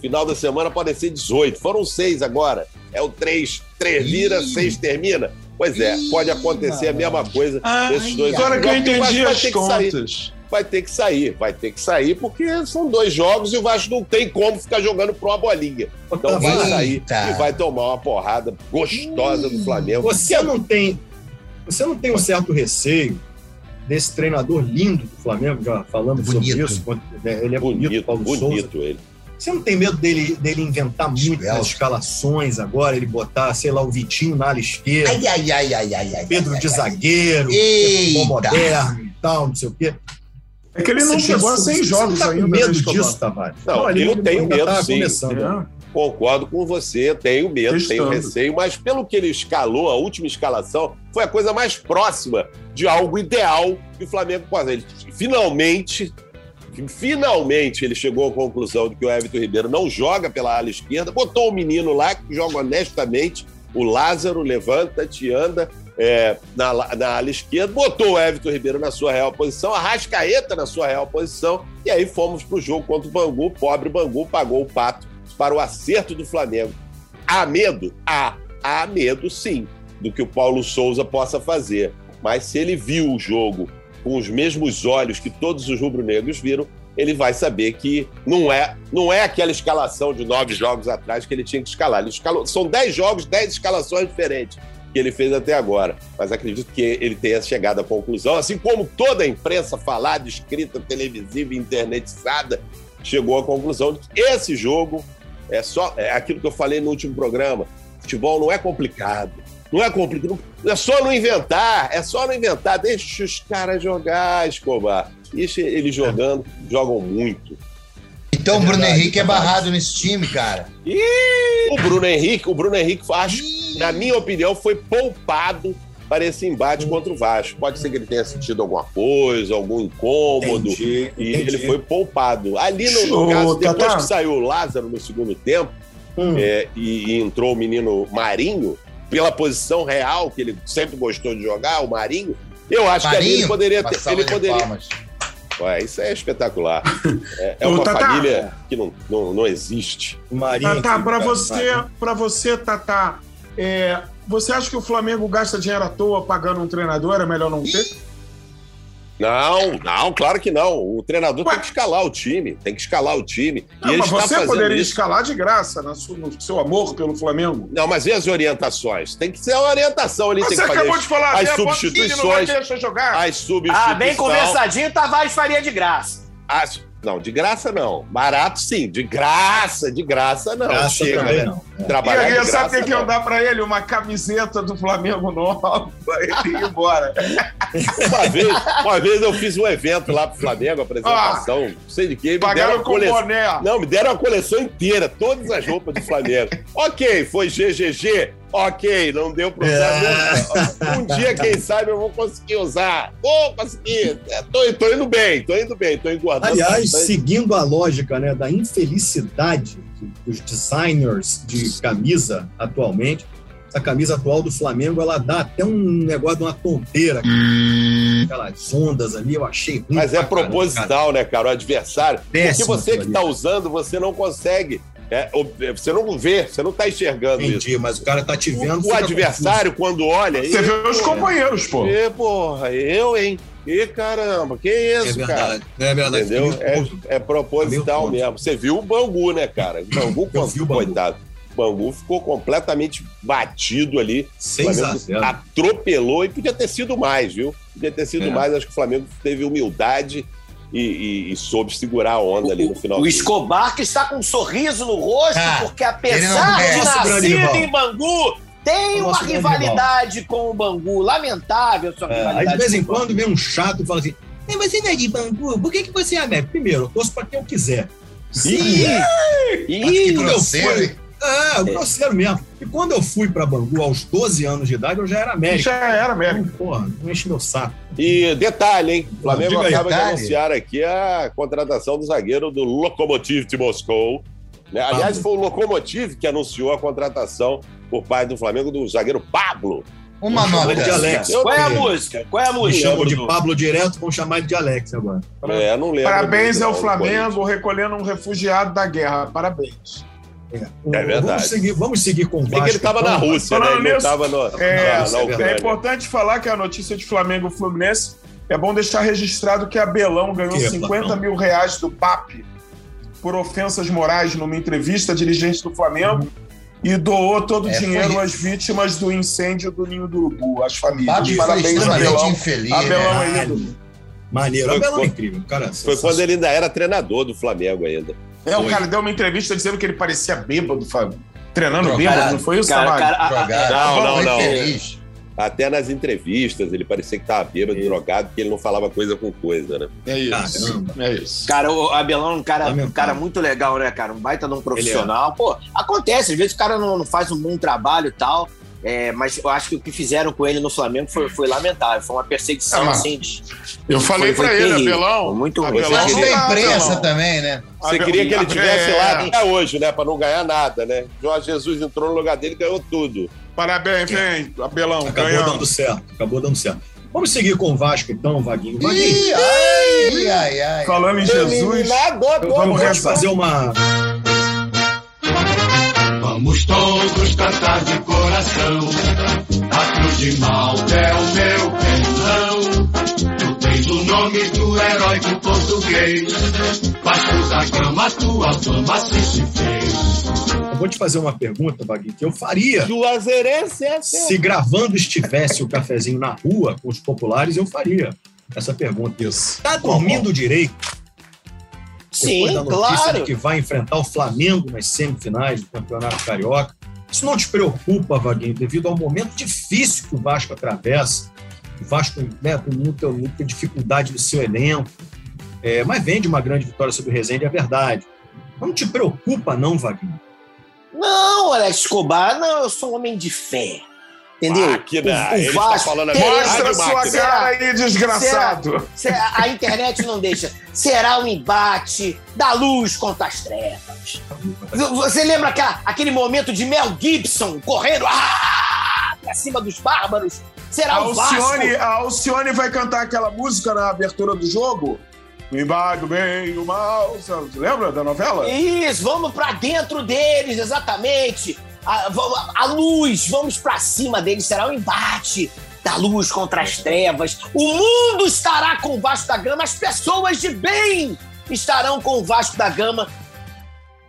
Final da semana podem ser 18. Foram seis agora. É o 3. 3 vira, Ih. 6 termina. Pois é, Ih, pode acontecer a mesma coisa Ah, nesses dois agora que eu jogos. O Vasco entendi vai as ter que sair. contas. Vai ter que sair, vai ter que sair, porque são dois jogos e o Vasco não tem como ficar jogando por uma bolinha. Então vai Eita. sair e vai tomar uma porrada gostosa do Flamengo. Você não tem, você não tem um certo receio desse treinador lindo do Flamengo, já falando sobre Bonito. isso. né, Ele é bonito, Bonito, Paulo Souza. bonito ele. Você não tem medo dele, dele inventar nas escalações agora, ele botar, sei lá, o Vitinho na ala esquerda, Ai, ai, ai, ai, ai, ai. Pedro ai, de ai. zagueiro, futebol moderno e tal, não sei o quê. É que ele não Você chegou a pensa- 100 você jogos não tá ainda. com né, medo disso, Tavares? Não, ele eu tenho ainda medo, tá sim. começando. É. Concordo com você, tenho medo, tenho receio, mas pelo que ele escalou, a última escalação foi a coisa mais próxima de algo ideal que o Flamengo pode fazer. Ele, finalmente, finalmente ele chegou à conclusão de que o Everton Ribeiro não joga pela ala esquerda, botou o menino lá que joga honestamente, o Lázaro, levanta-te, anda é, na, na ala esquerda, botou o Everton Ribeiro na sua real posição, a Rascaeta na sua real posição, e aí fomos para o jogo contra o Bangu, o pobre Bangu pagou o pato para o acerto do Flamengo. Há medo? Há. Há medo, sim, do que o Paulo Souza possa fazer. Mas se ele viu o jogo com os mesmos olhos que todos os rubro-negros viram, ele vai saber que não é, não é aquela escalação de nove jogos atrás que ele tinha que escalar. Ele escalou, são dez jogos, dez escalações diferentes que ele fez até agora. Mas acredito que ele tenha chegado à conclusão, assim como toda a imprensa falada, escrita, televisiva, internetizada, chegou à conclusão de que esse jogo é só é aquilo que eu falei no último programa. Futebol não é complicado. Não é complicado. É só não inventar. É só não inventar. Deixa os caras jogar, Escobar. Deixa eles jogando. Jogam muito. Então o É Bruno Henrique é é verdade. barrado nesse time, cara. O Bruno Henrique, o Bruno Henrique, acho, na minha opinião, foi poupado para esse embate contra o Vasco. Pode ser que ele tenha sentido alguma coisa, algum incômodo. Entendi, E entendi. ele foi poupado. Ali no, caso, depois que saiu o Lázaro no segundo tempo Hum. é, e, e entrou o menino Marinho, pela posição real que ele sempre gostou de jogar, o Marinho, eu acho que ali ele Marinho, poderia ter. Ele de poderia. palmas. Ué, isso é espetacular. É, é [laughs] uma Tatá. família que não, não, não existe. Marinho. Tatá, para você, para você, Tatá, é, você acha que o Flamengo gasta dinheiro à toa pagando um treinador? É melhor não ter? Não, não, claro que não. O treinador Ué. tem que escalar o time, tem que escalar o time. Não, e ele mas está você fazendo poderia isso. escalar de graça no seu amor pelo Flamengo. Não, mas e as orientações? Tem que ser a orientação ali, Você tem que fazer acabou de falar, as que não vai substituições, deixa jogar. as substituições. Ah, bem conversadinho, Tavares faria de graça. as- Não, de graça não. Barato sim, de graça, de graça não. Graça Chega, também né? não. E Trabalhar aí, de sabe o graça que, eu dar pra ele? Uma camiseta do Flamengo nova. Ele [laughs] ir embora. Uma vez, uma vez eu fiz um evento lá pro Flamengo, apresentação, não sei de quê, me deram Pagaram uma com coleção. boné. Não, me deram uma coleção inteira, todas as roupas do Flamengo. ok, foi GGG, ok, não deu pra usar nunca. Um dia, quem sabe, eu vou conseguir usar. Vou conseguir. É, Tô, tô indo bem, tô indo bem, tô engordando. Aliás, bastante. seguindo a lógica né, da infelicidade dos designers de camisa atualmente, essa camisa atual do Flamengo, ela dá até um negócio de uma tonteira. Aquelas ondas ali, eu achei. Mas é proposital, né, cara? O adversário. Porque Péssimo você que tá ali. usando, você não consegue. É, ob- você não vê, você não tá enxergando isso. Entendi, mas o cara tá te vendo. O, o fica adversário, quando olha. Você "Ih, vê os companheiros, pô. ih, porra, eu, hein? E caramba, que confuso. isso, É cara? verdade, é verdade. Entendeu? É, tonto. é proposital Meio mesmo. Você viu o Bangu, né, cara? O Bangu, [laughs] Eu vi o Bangu. coitado. O Bangu ficou completamente batido ali. O 6 a Flamengo 0 atropelou e podia ter sido mais, viu? Podia ter sido É. mais. Acho que o Flamengo teve humildade e, e- e soube segurar a onda ali no final. O, o Escobar que está com um sorriso no rosto, Ah, porque apesar não de grande nascido em Bangu, tem O uma rivalidade com o Bangu. Lamentável sua É, aí rivalidade. de vez em o quando vem um chato e fala assim: "Mas você não é de Bangu? Por que, que você é América? Primeiro, eu torço pra quem eu quiser. Ih, que ih, quando eu fui- hein? É, grosseiro mesmo. E quando eu fui pra Bangu aos 12 anos de idade, eu já era América. Já era mesmo. Então, Porra, não enche meu saco. E detalhe, hein? O Flamengo Diga acaba de Detalhe. anunciar aqui a contratação do zagueiro do Lokomotiv de Moscou. né? Aliás, foi o Lokomotiv que anunciou a contratação por parte do Flamengo do zagueiro Pablo. Uma nota. de Alex. Qual é a música? Qual é a música? chamam de? Pablo direto, vão chamar ele de Alex agora. É, não lembro. Parabéns ao Flamengo recolhendo um refugiado da guerra. Parabéns. É verdade. Vamos seguir, vamos seguir com o Vasco. que ele estava na então. Rússia, né? Ele estava no, É, na, na é. É importante falar que a notícia de Flamengo e Fluminense é bom deixar registrado que Abelão ganhou Que, 50 Platão? mil reais do PAP por ofensas morais numa entrevista dirigente do Flamengo e doou todo o É, dinheiro foi- às vítimas do incêndio do Ninho do Urubu, às famílias. Papi Parabéns, Abelão. infeliz. Abelão né? é Caralho. ídolo. Maneiro. Foi Abelão é incrível, cara. Foi quando ele ainda era treinador do Flamengo ainda. É, o cara deu uma entrevista dizendo que ele parecia bêbado, Fábio. Treinando Drogado. bêbado, não foi isso, Cara, cara, a- a-. Não, não, não. feliz. Até nas entrevistas, ele parecia que estava bêbado, drogado, porque ele não falava coisa com coisa, né? É isso. Caramba. É isso. Cara, o Abelão é um cara, um cara muito legal, né, cara? Um baita de um profissional. Pô, acontece, às vezes o cara não, não faz um bom trabalho e tal. É, mas eu acho que o que fizeram com ele no Flamengo foi, foi lamentável. Foi uma perseguição, Ah, assim. de- Eu falei Foi- pra foi ele, terrível. Abelão. Muito ruim. Abelão, Você queria- da imprensa Abelão. Você também, né? Abel- queria que ele tivesse É. lá até hoje, né? Pra não ganhar nada, né? Jorge Jesus entrou no lugar dele e ganhou tudo. Parabéns, vem, Abelão. Acabou ganhamos. dando certo. Acabou dando certo. Vamos seguir com o Vasco, então, Vaguinho. Vaguinho, Ih, ai, ai, ai. Falando em Jesus, vamos fazer uma. Vamos todos cantar de coração. A cruz de Malta é o meu pensão. Tu tens o nome do herói do português. Vasco da Gama, tua fama se se fez. Eu vou te fazer uma pergunta, Vaguinho, que eu faria. Juazeirense é Se gravando estivesse o cafezinho na rua com os populares, eu faria essa pergunta. Isso. Tá dormindo direito? Sim, depois da notícia claro. de que vai enfrentar o Flamengo nas semifinais do Campeonato Carioca. Isso não te preocupa, Vaguinho, devido ao momento difícil que o Vasco atravessa. O Vasco né, com muita, muita dificuldade do seu elenco, é, mas vem de uma grande vitória sobre o Resende, é verdade. Não te preocupa, não, Vaguinho. Não, Alex Escobar, não, eu sou um homem de fé. Entendeu? Máquina. O- o Ele está Vasco terá- Mostra sua máquina. cara aí, desgraçado. Se- A internet não deixa. Será um embate da luz contra as trevas. Você lembra aquela, aquele momento de Mel Gibson correndo? Ah! pra cima dos bárbaros. Será A o Vasco. Alcione, a Alcione vai cantar aquela música na abertura do jogo. O embate do bem e o mal. Você lembra da novela? Isso, vamos pra dentro deles, exatamente. A, a luz, vamos pra cima deles, será um embate da luz contra as trevas. O mundo estará com o Vasco da Gama, as pessoas de bem estarão com o Vasco da Gama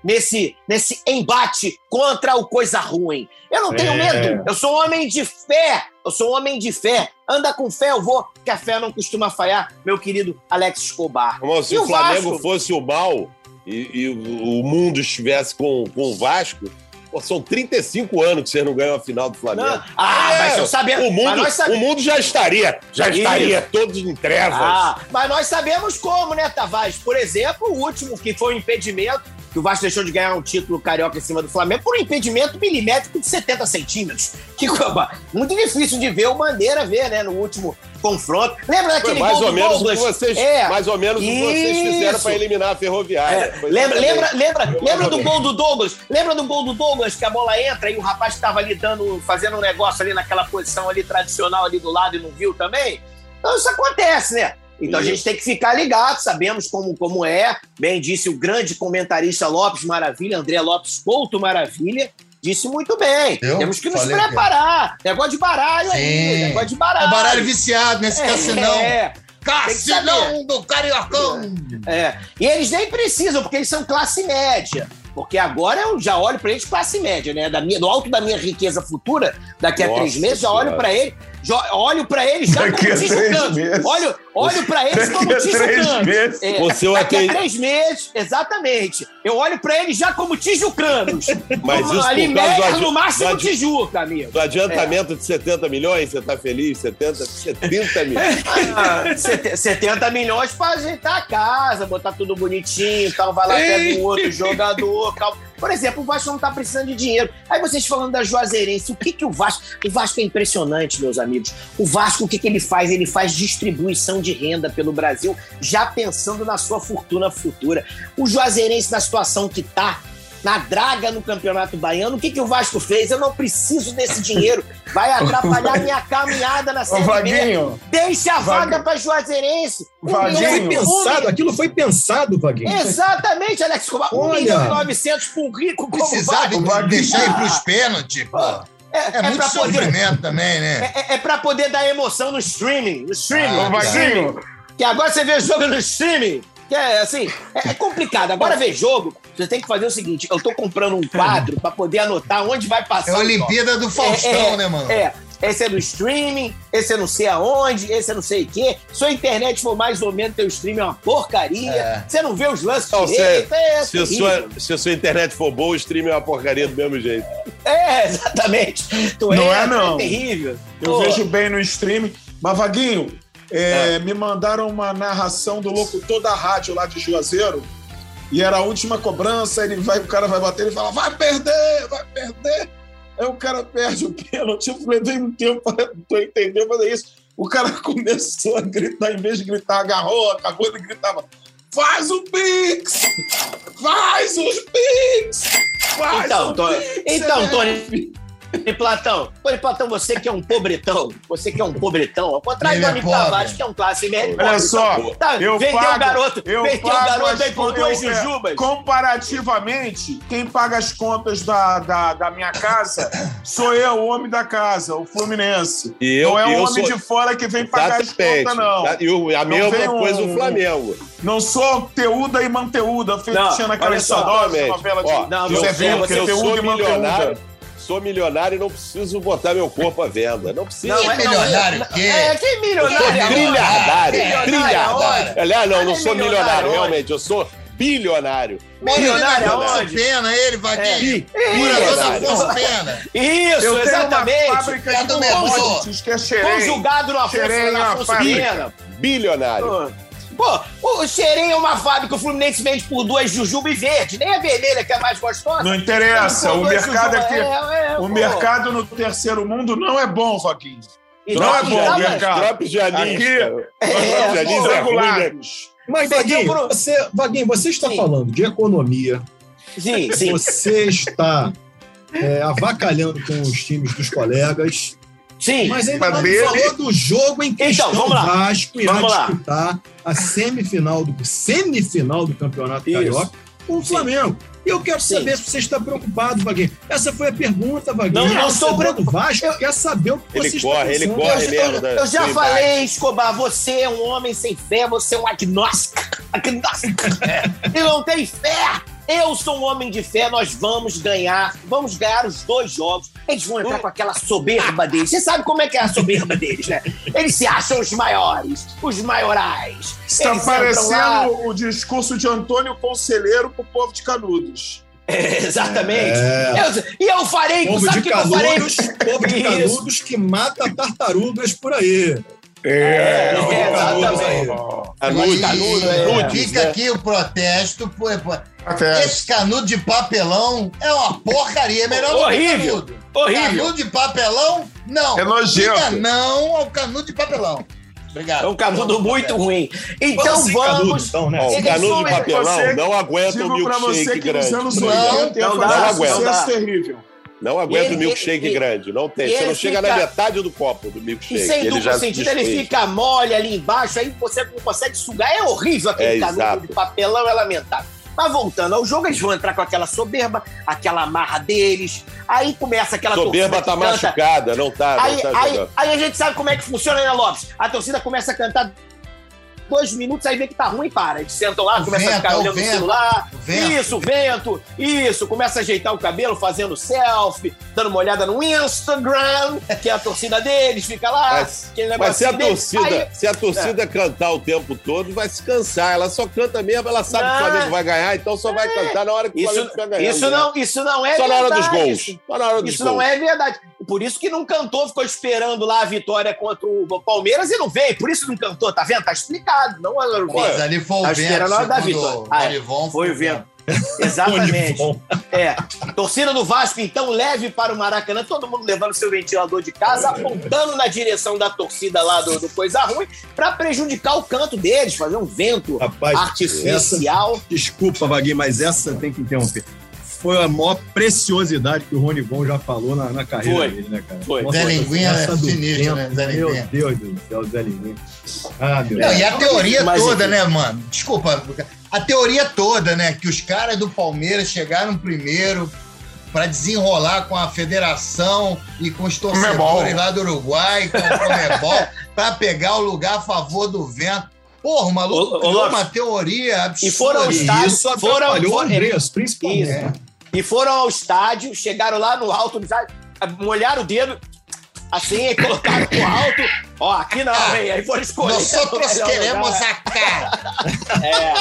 nesse, nesse embate contra o coisa ruim. Eu não tenho É. medo, eu sou um homem de fé, eu sou um homem de fé. Anda com fé, eu vou, que a fé não costuma falhar, meu querido Alex Escobar. Irmão, se E o o Flamengo Vasco? fosse o mal e, e o o mundo estivesse com, com o Vasco, pô, são 35 anos que você não ganha uma final do Flamengo. Não. Ah, É, mas eu sabia. O mundo, sabe- o mundo já estaria, já Isso. estaria todo em trevas. Ah, mas nós sabemos como, né, Tavares? Por exemplo, o último que foi o impedimento, que o Vasco deixou de ganhar um título carioca em cima do Flamengo por um impedimento milimétrico de 70 centímetros. [laughs] Que muito difícil de ver o Bandeira ver, né, no último confronto. Lembra Foi daquele mais gol ou do menos Douglas? que vocês, É. mais ou menos o que vocês fizeram para eliminar a Ferroviária. É, Foi lembra, lembra, lembra, Eu lembra do gol do Douglas? Lembra do gol do Douglas que a bola entra e o rapaz que tava ali dando, fazendo um negócio ali naquela posição ali tradicional ali do lado e não viu também? Então isso acontece, né? Então a Isso. gente tem que ficar ligado, sabemos como, como é. Bem disse o grande comentarista Lopes Maravilha, André Lopes Couto Maravilha, disse muito bem. Eu Temos que nos falei que- preparar. Negócio de baralho aí, Sim. negócio de É baralho. baralho viciado nesse cassinão. É, Cassinão do Cariocão. É. E eles nem precisam, porque eles são classe média. Porque agora eu já olho para eles classe média, né? Da minha, do alto da minha riqueza futura, daqui a Nossa três meses, já olho Senhora. para ele, já olho para eles já Daqui como a meses. Olho, olho para eles como a [laughs] três tijucano. meses. É, Você o daqui a atende- três meses, exatamente. Eu olho para eles já como tijucanos. [laughs] Mas Como isso ali média, adi- no máximo adi- Tijuca, amigo. Do adiantamento de 70 milhões, você tá feliz? 70, 70 milhões. Ah, sete- 70 milhões pra ajeitar a casa, botar tudo bonitinho e tal, vai lá, pega um outro jogador, tal. Por exemplo, o Vasco não tá precisando de dinheiro. Aí vocês falando da Juazeirense, o que que o Vasco... O Vasco é impressionante, meus amigos. O Vasco, o que que ele faz? Ele faz distribuição de renda pelo Brasil, já pensando na sua fortuna futura. O Juazeirense, na situação que tá, na draga no Campeonato Baiano, o que que o Vasco fez? Eu não preciso desse dinheiro. Vai [laughs] atrapalhar minha caminhada na Ô, Série B. Vaguinho, Deixa a vaga para Juazeirense. Um Vaguinho. milhão Foi pensado, um- aquilo foi pensado, Vaguinho. Exatamente, Alex. Um Olha. milhão e novecentos para um rico como Precisava Vasco. Deixar [laughs] ir pros pênaltis, pô. É, É, é muito poder, também, né? é, é pra poder dar emoção no streaming. No streaming. Ah, no streaming. Que agora você vê jogo no streaming. Que é assim, é, é complicado. Agora ver jogo, você tem que fazer o seguinte: eu tô comprando um quadro para poder anotar onde vai passar. É a Olimpíada do Faustão, É, é, né, mano? É. Esse é do streaming, esse é não sei aonde, esse é não sei o quê. Se a internet for mais ou menos, teu streaming é uma porcaria. É. Você não vê os lances Não, direito. É, Se a, terrível. sua, se a sua internet for boa, o stream é uma porcaria do mesmo jeito. É, exatamente. Tu Não entra, é, não. terrível. eu Pô, vejo bem no stream. Mas, Vaguinho, é, me mandaram uma narração do locutor da rádio lá de Juazeiro. E era a última cobrança, ele vai, o cara vai bater e fala: vai perder, vai perder. Aí o cara perde o pênalti. Eu levei um tempo para entender, mas é isso. O cara [laughs] começou a gritar, em vez de gritar, agarrou, acabou, ele gritava: faz o Pix! Faz os Pix! Faz Então, o Tony, Pix! então. Tony, Tony Platão, Tony Platão, você que é um pobretão, você que é um pobretão, ao contrário Ele do é pobre. Tavares, que é um classe média. Olha pobre, só, tá, eu vendeu pago- o garoto, eu vendeu o pago garoto as aí por duas eu- é, jujubas. Comparativamente, quem paga as contas da, da, da minha casa sou eu, o homem da casa, o Fluminense. E eu, não é um eu homem sou... de fora que vem pagar as contas, não. E o- a mesma vem um- coisa o Flamengo. Não sou Teuda e Manteuda, Não, olha só. saudosa Exatamente. novela de Ó, Não, de eu, Zé você- Velho, você- que é eu Teuda e Manteuda. Sou milionário e não preciso botar meu corpo à venda. Não precisa. Não, é- milionário, é- quê? É, que milionário. sou agora? trilhardário, Milionário trilhardário. Aliás, não, não É sou milionário realmente, eu sou bilionário. Milionário aonde? Pena, ele, Vaguinho. É. Curador da Milionário. Afonso Pena. Isso, Eu exatamente. uma fábrica É de do é. Conjugado no Afonso. Pena. Bilionário. Pô, o Xerém é uma fábrica, o Fluminense vende por duas jujuba e verde. Nem a vermelha, que é mais gostosa. Não interessa, o mercado jujuba. aqui... É, é, O pô. mercado no terceiro mundo não é bom, Joaquim. E não é bom, mercado. Drops de anis. aqui- cara. É, Drops de anis São é ruim, né? regulares. Mas, Vaguinho, pro- você, Vaguinho, você está Sim. falando de economia, Sim, sim. você está é, avacalhando com os times dos colegas, Sim. Mas ainda não Dele. falou do jogo em que Então, vamos lá. Vasco irá Vamos lá. disputar a semifinal do, semifinal do Campeonato Isso. Carioca com o Sim. Flamengo. E eu quero Sim. saber se você está preocupado, Vaguinho. Essa foi a pergunta, Vaguinho. Não, não estou do preocupado. Vasco Eu- quer saber o que Ele você está corre, ele pensando. corre Eu, mesmo. eu- da- eu já do falei, Escobar, você é um homem sem fé, você é um agnóstico. [laughs] agnóstico. [laughs] e não tem fé. Eu sou um homem de fé, nós vamos ganhar, vamos ganhar os dois jogos. Eles vão entrar com aquela soberba deles. Você sabe como é que é a soberba deles, né? Eles se acham os maiores, os maiorais. Está Eles parecendo o discurso de Antônio Conselheiro pro povo de Canudos. É, exatamente. É. Eu- e eu farei, Povo sabe o de que eu farei? canudos, povo de [laughs] canudos que mata tartarugas por aí. É, de é, canudos exatamente. E- Canudo, é. Fica né? aqui o protesto. por- por-. Esse canudo de papelão é uma porcaria. É melhor não Horrível. canudo. Horrível. Canudo de papelão, não. É nojento. Diga não ao canudo de papelão. Obrigado. É um canudo muito ruim. Então Vamos sem canudo, vamos. então, né? Ó, o canudo de papelão você- não aguenta o milkshake que grande. Não, 80 ia não dá, um aguenta. sucesso Não dá. terrível. Não aguenta Ele- o milkshake ele- grande. Não tem. ele Você não chega na fica- metade do copo do E milkshake. sem ele duplo já sentido, ele desfez. fica mole ali embaixo, aí você não consegue sugar. É horrível aquele É, canudo exato. de papelão, é lamentável. Mas voltando ao jogo, eles vão entrar com aquela soberba, aquela marra deles. Aí começa aquela Soberba torcida tá canta. machucada, não tá, não Aí, tá aí, aí a gente sabe como é que funciona, né, Lopes? A torcida começa a cantar dois minutos, aí vê que tá ruim e para. Eles sentam lá, O começam a ficar é o olhando no vento. celular. O vento. Isso, vento. Isso, começa a ajeitar o cabelo, fazendo selfie, dando uma olhada no Instagram, que é a torcida deles, fica lá. Mas- aquele Mas se a torcida, Aí- se a torcida cantar o tempo todo, vai se cansar. Ela só canta mesmo, ela sabe que o Não, Flamengo vai ganhar, então só vai cantar na hora que o isso, Flamengo ficar ganhando. isso, né? não, isso não é Só na hora dos verdade. gols. Isso, Só na hora dos isso gols. não é verdade. Por isso que não cantou, ficou esperando lá a vitória contra o Palmeiras e não veio. Por isso não cantou, tá vendo? Tá explicado. Não, não, Mas ali foi o Tá vento, hora da vitória. Ah, é. Foi o vento. Exatamente. [laughs] É. Torcida do Vasco, então, leve para o Maracanã, todo mundo levando seu ventilador de casa, apontando na direção da torcida lá do, do Coisa Ruim, para prejudicar o canto deles, fazer um vento Rapaz, essa, artificial. desculpa, Vaguinho, mas essa tem que interromper. Foi a maior preciosidade que o Rony Von já falou na, na carreira Foi. dele, né, cara? Foi. Zé Linguinha é do sinistro, né, Zé Meu Linguinha? Deus do céu, Zé Linguinha. Ah, meu Não, Deus. e a teoria Mas, toda, enfim. né, mano? Desculpa. A teoria toda, né? Que os caras do Palmeiras chegaram primeiro para desenrolar com a federação e com os torcedores Comebol. lá do Uruguai, com o Comebol, [laughs] para pegar o lugar a favor do vento. Porra, o maluco criou Lopes, uma teoria absurda. e foram os E estádio, isso foram- o foram- Andreas, principalmente. Isso. E foram ao estádio, chegaram lá no alto, já molharam o dedo, assim, [laughs] e colocaram pro alto. Ó, aqui não, hein? Aí foram escolher. Nós outros queremos lugar. a cara. É.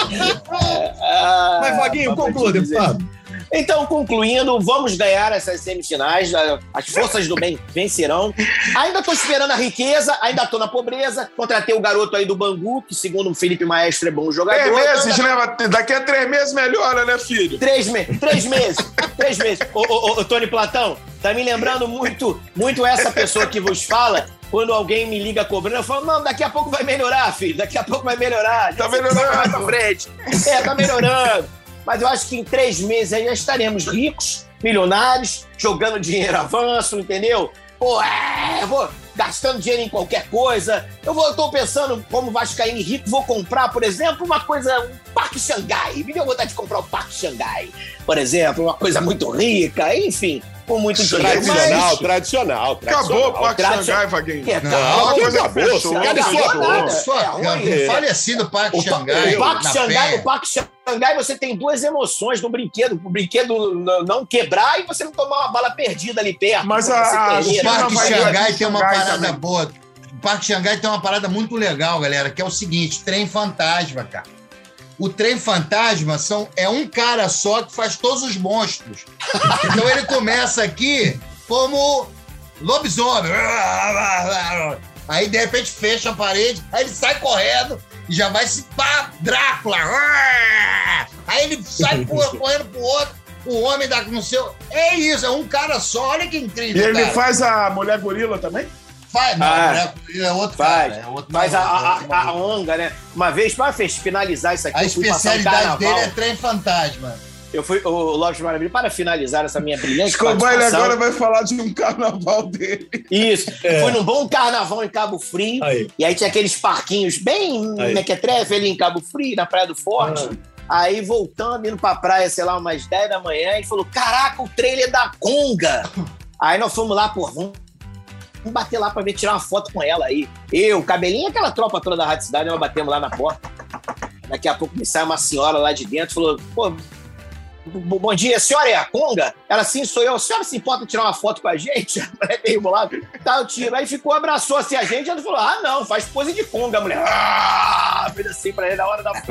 Ah, Mas, Vaguinho, conclua, deputado. Então, concluindo, vamos ganhar essas semifinais. As forças do bem vencerão. Ainda tô esperando a riqueza, ainda tô na pobreza. Contratei o garoto aí do Bangu, que segundo o Felipe Maestro é bom jogador. Três meses, Então, né? Daqui a três meses melhora, né, filho? Três, me três meses. três meses. Ô, ô, ô, Tony Platão, tá me lembrando muito, muito essa pessoa que vos fala. Quando alguém me liga cobrando, eu falo, não, daqui a pouco vai melhorar, filho. Daqui a pouco vai melhorar. Tá Vai melhorando. pra frente. É, tá melhorando. Mas eu acho que em três meses aí já estaremos ricos, milionários, jogando dinheiro avanço, entendeu? Pô, é, eu vou gastando dinheiro em qualquer coisa. Eu vou, eu tô pensando, como vascaíno rico, vou comprar, por exemplo, uma coisa, um Parque Xangai. Me deu vontade de comprar o Parque Xangai, por exemplo, uma coisa muito rica, enfim, com muito dinheiro. Tradicional, Mas- tradicional, tradicional. Acabou o Parque. Xangai, Vaguinho. É, Não, acabou. coisa acabou. Só É ruim. o falecido Parque Xangai. o Parque Xangai, o Parque Xangai, você tem duas emoções no brinquedo. O brinquedo não quebrar e você não tomar uma bala perdida ali perto. Mas a- termina. O Parque Xangai tem uma parada também. boa. O Parque Xangai tem uma parada muito legal, galera, que é o seguinte: trem fantasma, cara. O trem fantasma são, é um cara só que faz todos os monstros. Então ele começa aqui como lobisomem. Aí de repente fecha a parede, aí ele sai correndo e já vai se pá, Drácula. Aí ele sai [laughs] correndo pro outro, o homem da não sei. É isso, é um cara só. Olha que E incrível. ele cara. faz a mulher gorila também? Faz, não, Ah, é, é outro Faz. cara. É outro Mas a, cara, a, a, a Onga, né? Uma vez, para finalizar isso aqui, A eu fui passar um especialidade dele é trem fantasma. Eu fui, o Lopes Maravilha, para finalizar essa minha brilhante Escobar, ele agora vai falar de um carnaval dele. Isso. É. Foi num bom carnaval em Cabo Frio. Aí. E aí tinha aqueles parquinhos bem Aí. mequetrefe ali em Cabo Frio, na Praia do Forte. Aí voltando, indo pra praia, sei lá, umas 10 da manhã, e falou: Caraca, o trailer da Conga! Aí nós fomos lá, pô, vamos, bater lá pra ver, tirar uma foto com ela aí. Eu, cabelinho, aquela tropa toda da Rádio Cidade, nós batemos lá na porta. Daqui a pouco me sai uma senhora lá de dentro, falou: Pô, bom dia, a senhora é a Conga? Ela sim, sou eu. A senhora se importa de tirar uma foto com a gente? [laughs] Mulher meio bolada. Tá, eu tiro. Aí ficou, abraçou assim a gente, ela falou: Ah, não, faz pose de Conga. A mulher, ah, fez assim pra ele na hora da foto.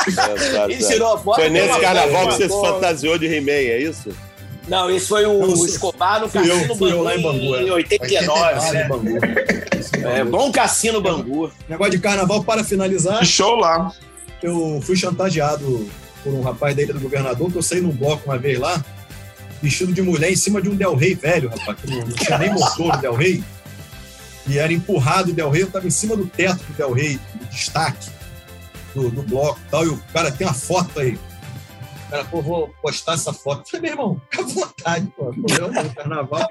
É, Ele tirou a foto. Foi nesse carnaval que você se fantasiou de He-Man, é isso? Não, esse foi o, Não, Escobar no eu, Cassino eu Bangu lá em Bangu, é. em 89. né? Bangu. É, bom Cassino Bangu. Negócio de carnaval, para finalizar, Show lá. eu fui chantageado por um rapaz da ilha do governador, que eu saí num bloco uma vez lá, vestido de mulher em cima de um Del Rey velho, rapaz, que não, não tinha nem motor o Del Rey. E era empurrado o Del Rey, eu tava em cima do teto do Del Rey, do destaque do, do bloco e tal, e o cara tem uma foto aí. Cara, pô, vou postar essa foto. Eu falei, meu irmão, fica à vontade, pô. Problema no carnaval.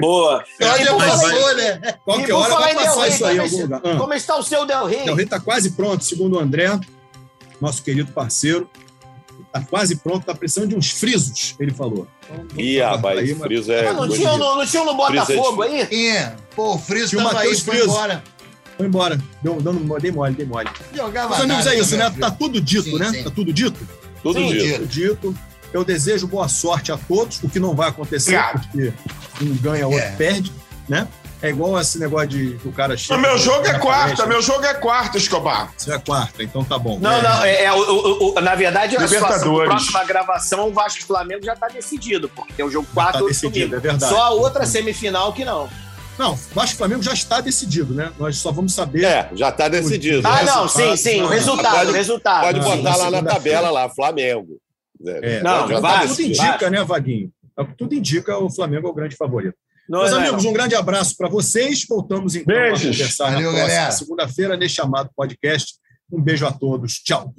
Boa. Em- passou, né? Qualquer E por hora falar vai passar Rey, isso aí em como algum lugar. Ah. Como está o seu Del Rey? Del Rey está quase pronto, segundo o André, nosso querido parceiro. Está quase pronto, está precisando de uns frisos, ele falou. Então, Ih, rapaz, aí, esse mas- friso é. Não, coisa tinha, não, não tinha um no Botafogo aí? Ih, Pô, o Friso Tinha tava aí, foi Friso. embora. Foi embora. Deu, dando, dei mole, dei mole. Jogava Meus amigos, é isso, né? Tá tudo dito, Sim, né? sim. Tá tudo dito? Tudo Sim, dito. Dito. Eu desejo boa sorte a todos, o que não vai acontecer, Obrigado. porque um ganha, outro É. perde, né? É igual esse negócio de que o cara chega. O meu jogo é quarta, palestra. meu jogo é quarta, Escobar. Isso é quarta, então tá bom. Não, não, é, é, o- o- o- na verdade, a situação da Libertadores. próxima gravação, o Vasco e Flamengo já está decidido, porque tem o jogo 4 tá decidido, domingo. é verdade. Só a outra semifinal que não. Não, Vasco e Flamengo já está decidido, né? Nós só vamos saber. É, já tá decidido. Ah, não, sim, sim, o resultado, pode- o resultado. Pode botar lá na tabela lá, Flamengo. É, Não, já tá Vasco, tudo indica, Vasco. né, Vaguinho? É o que Tudo indica o Flamengo é o grande favorito. Não, Meus não, amigos, não. um grande abraço para vocês. Voltamos então a Beijos. conversar Valeu, na próxima segunda-feira neste chamado podcast. Um beijo a todos. Tchau.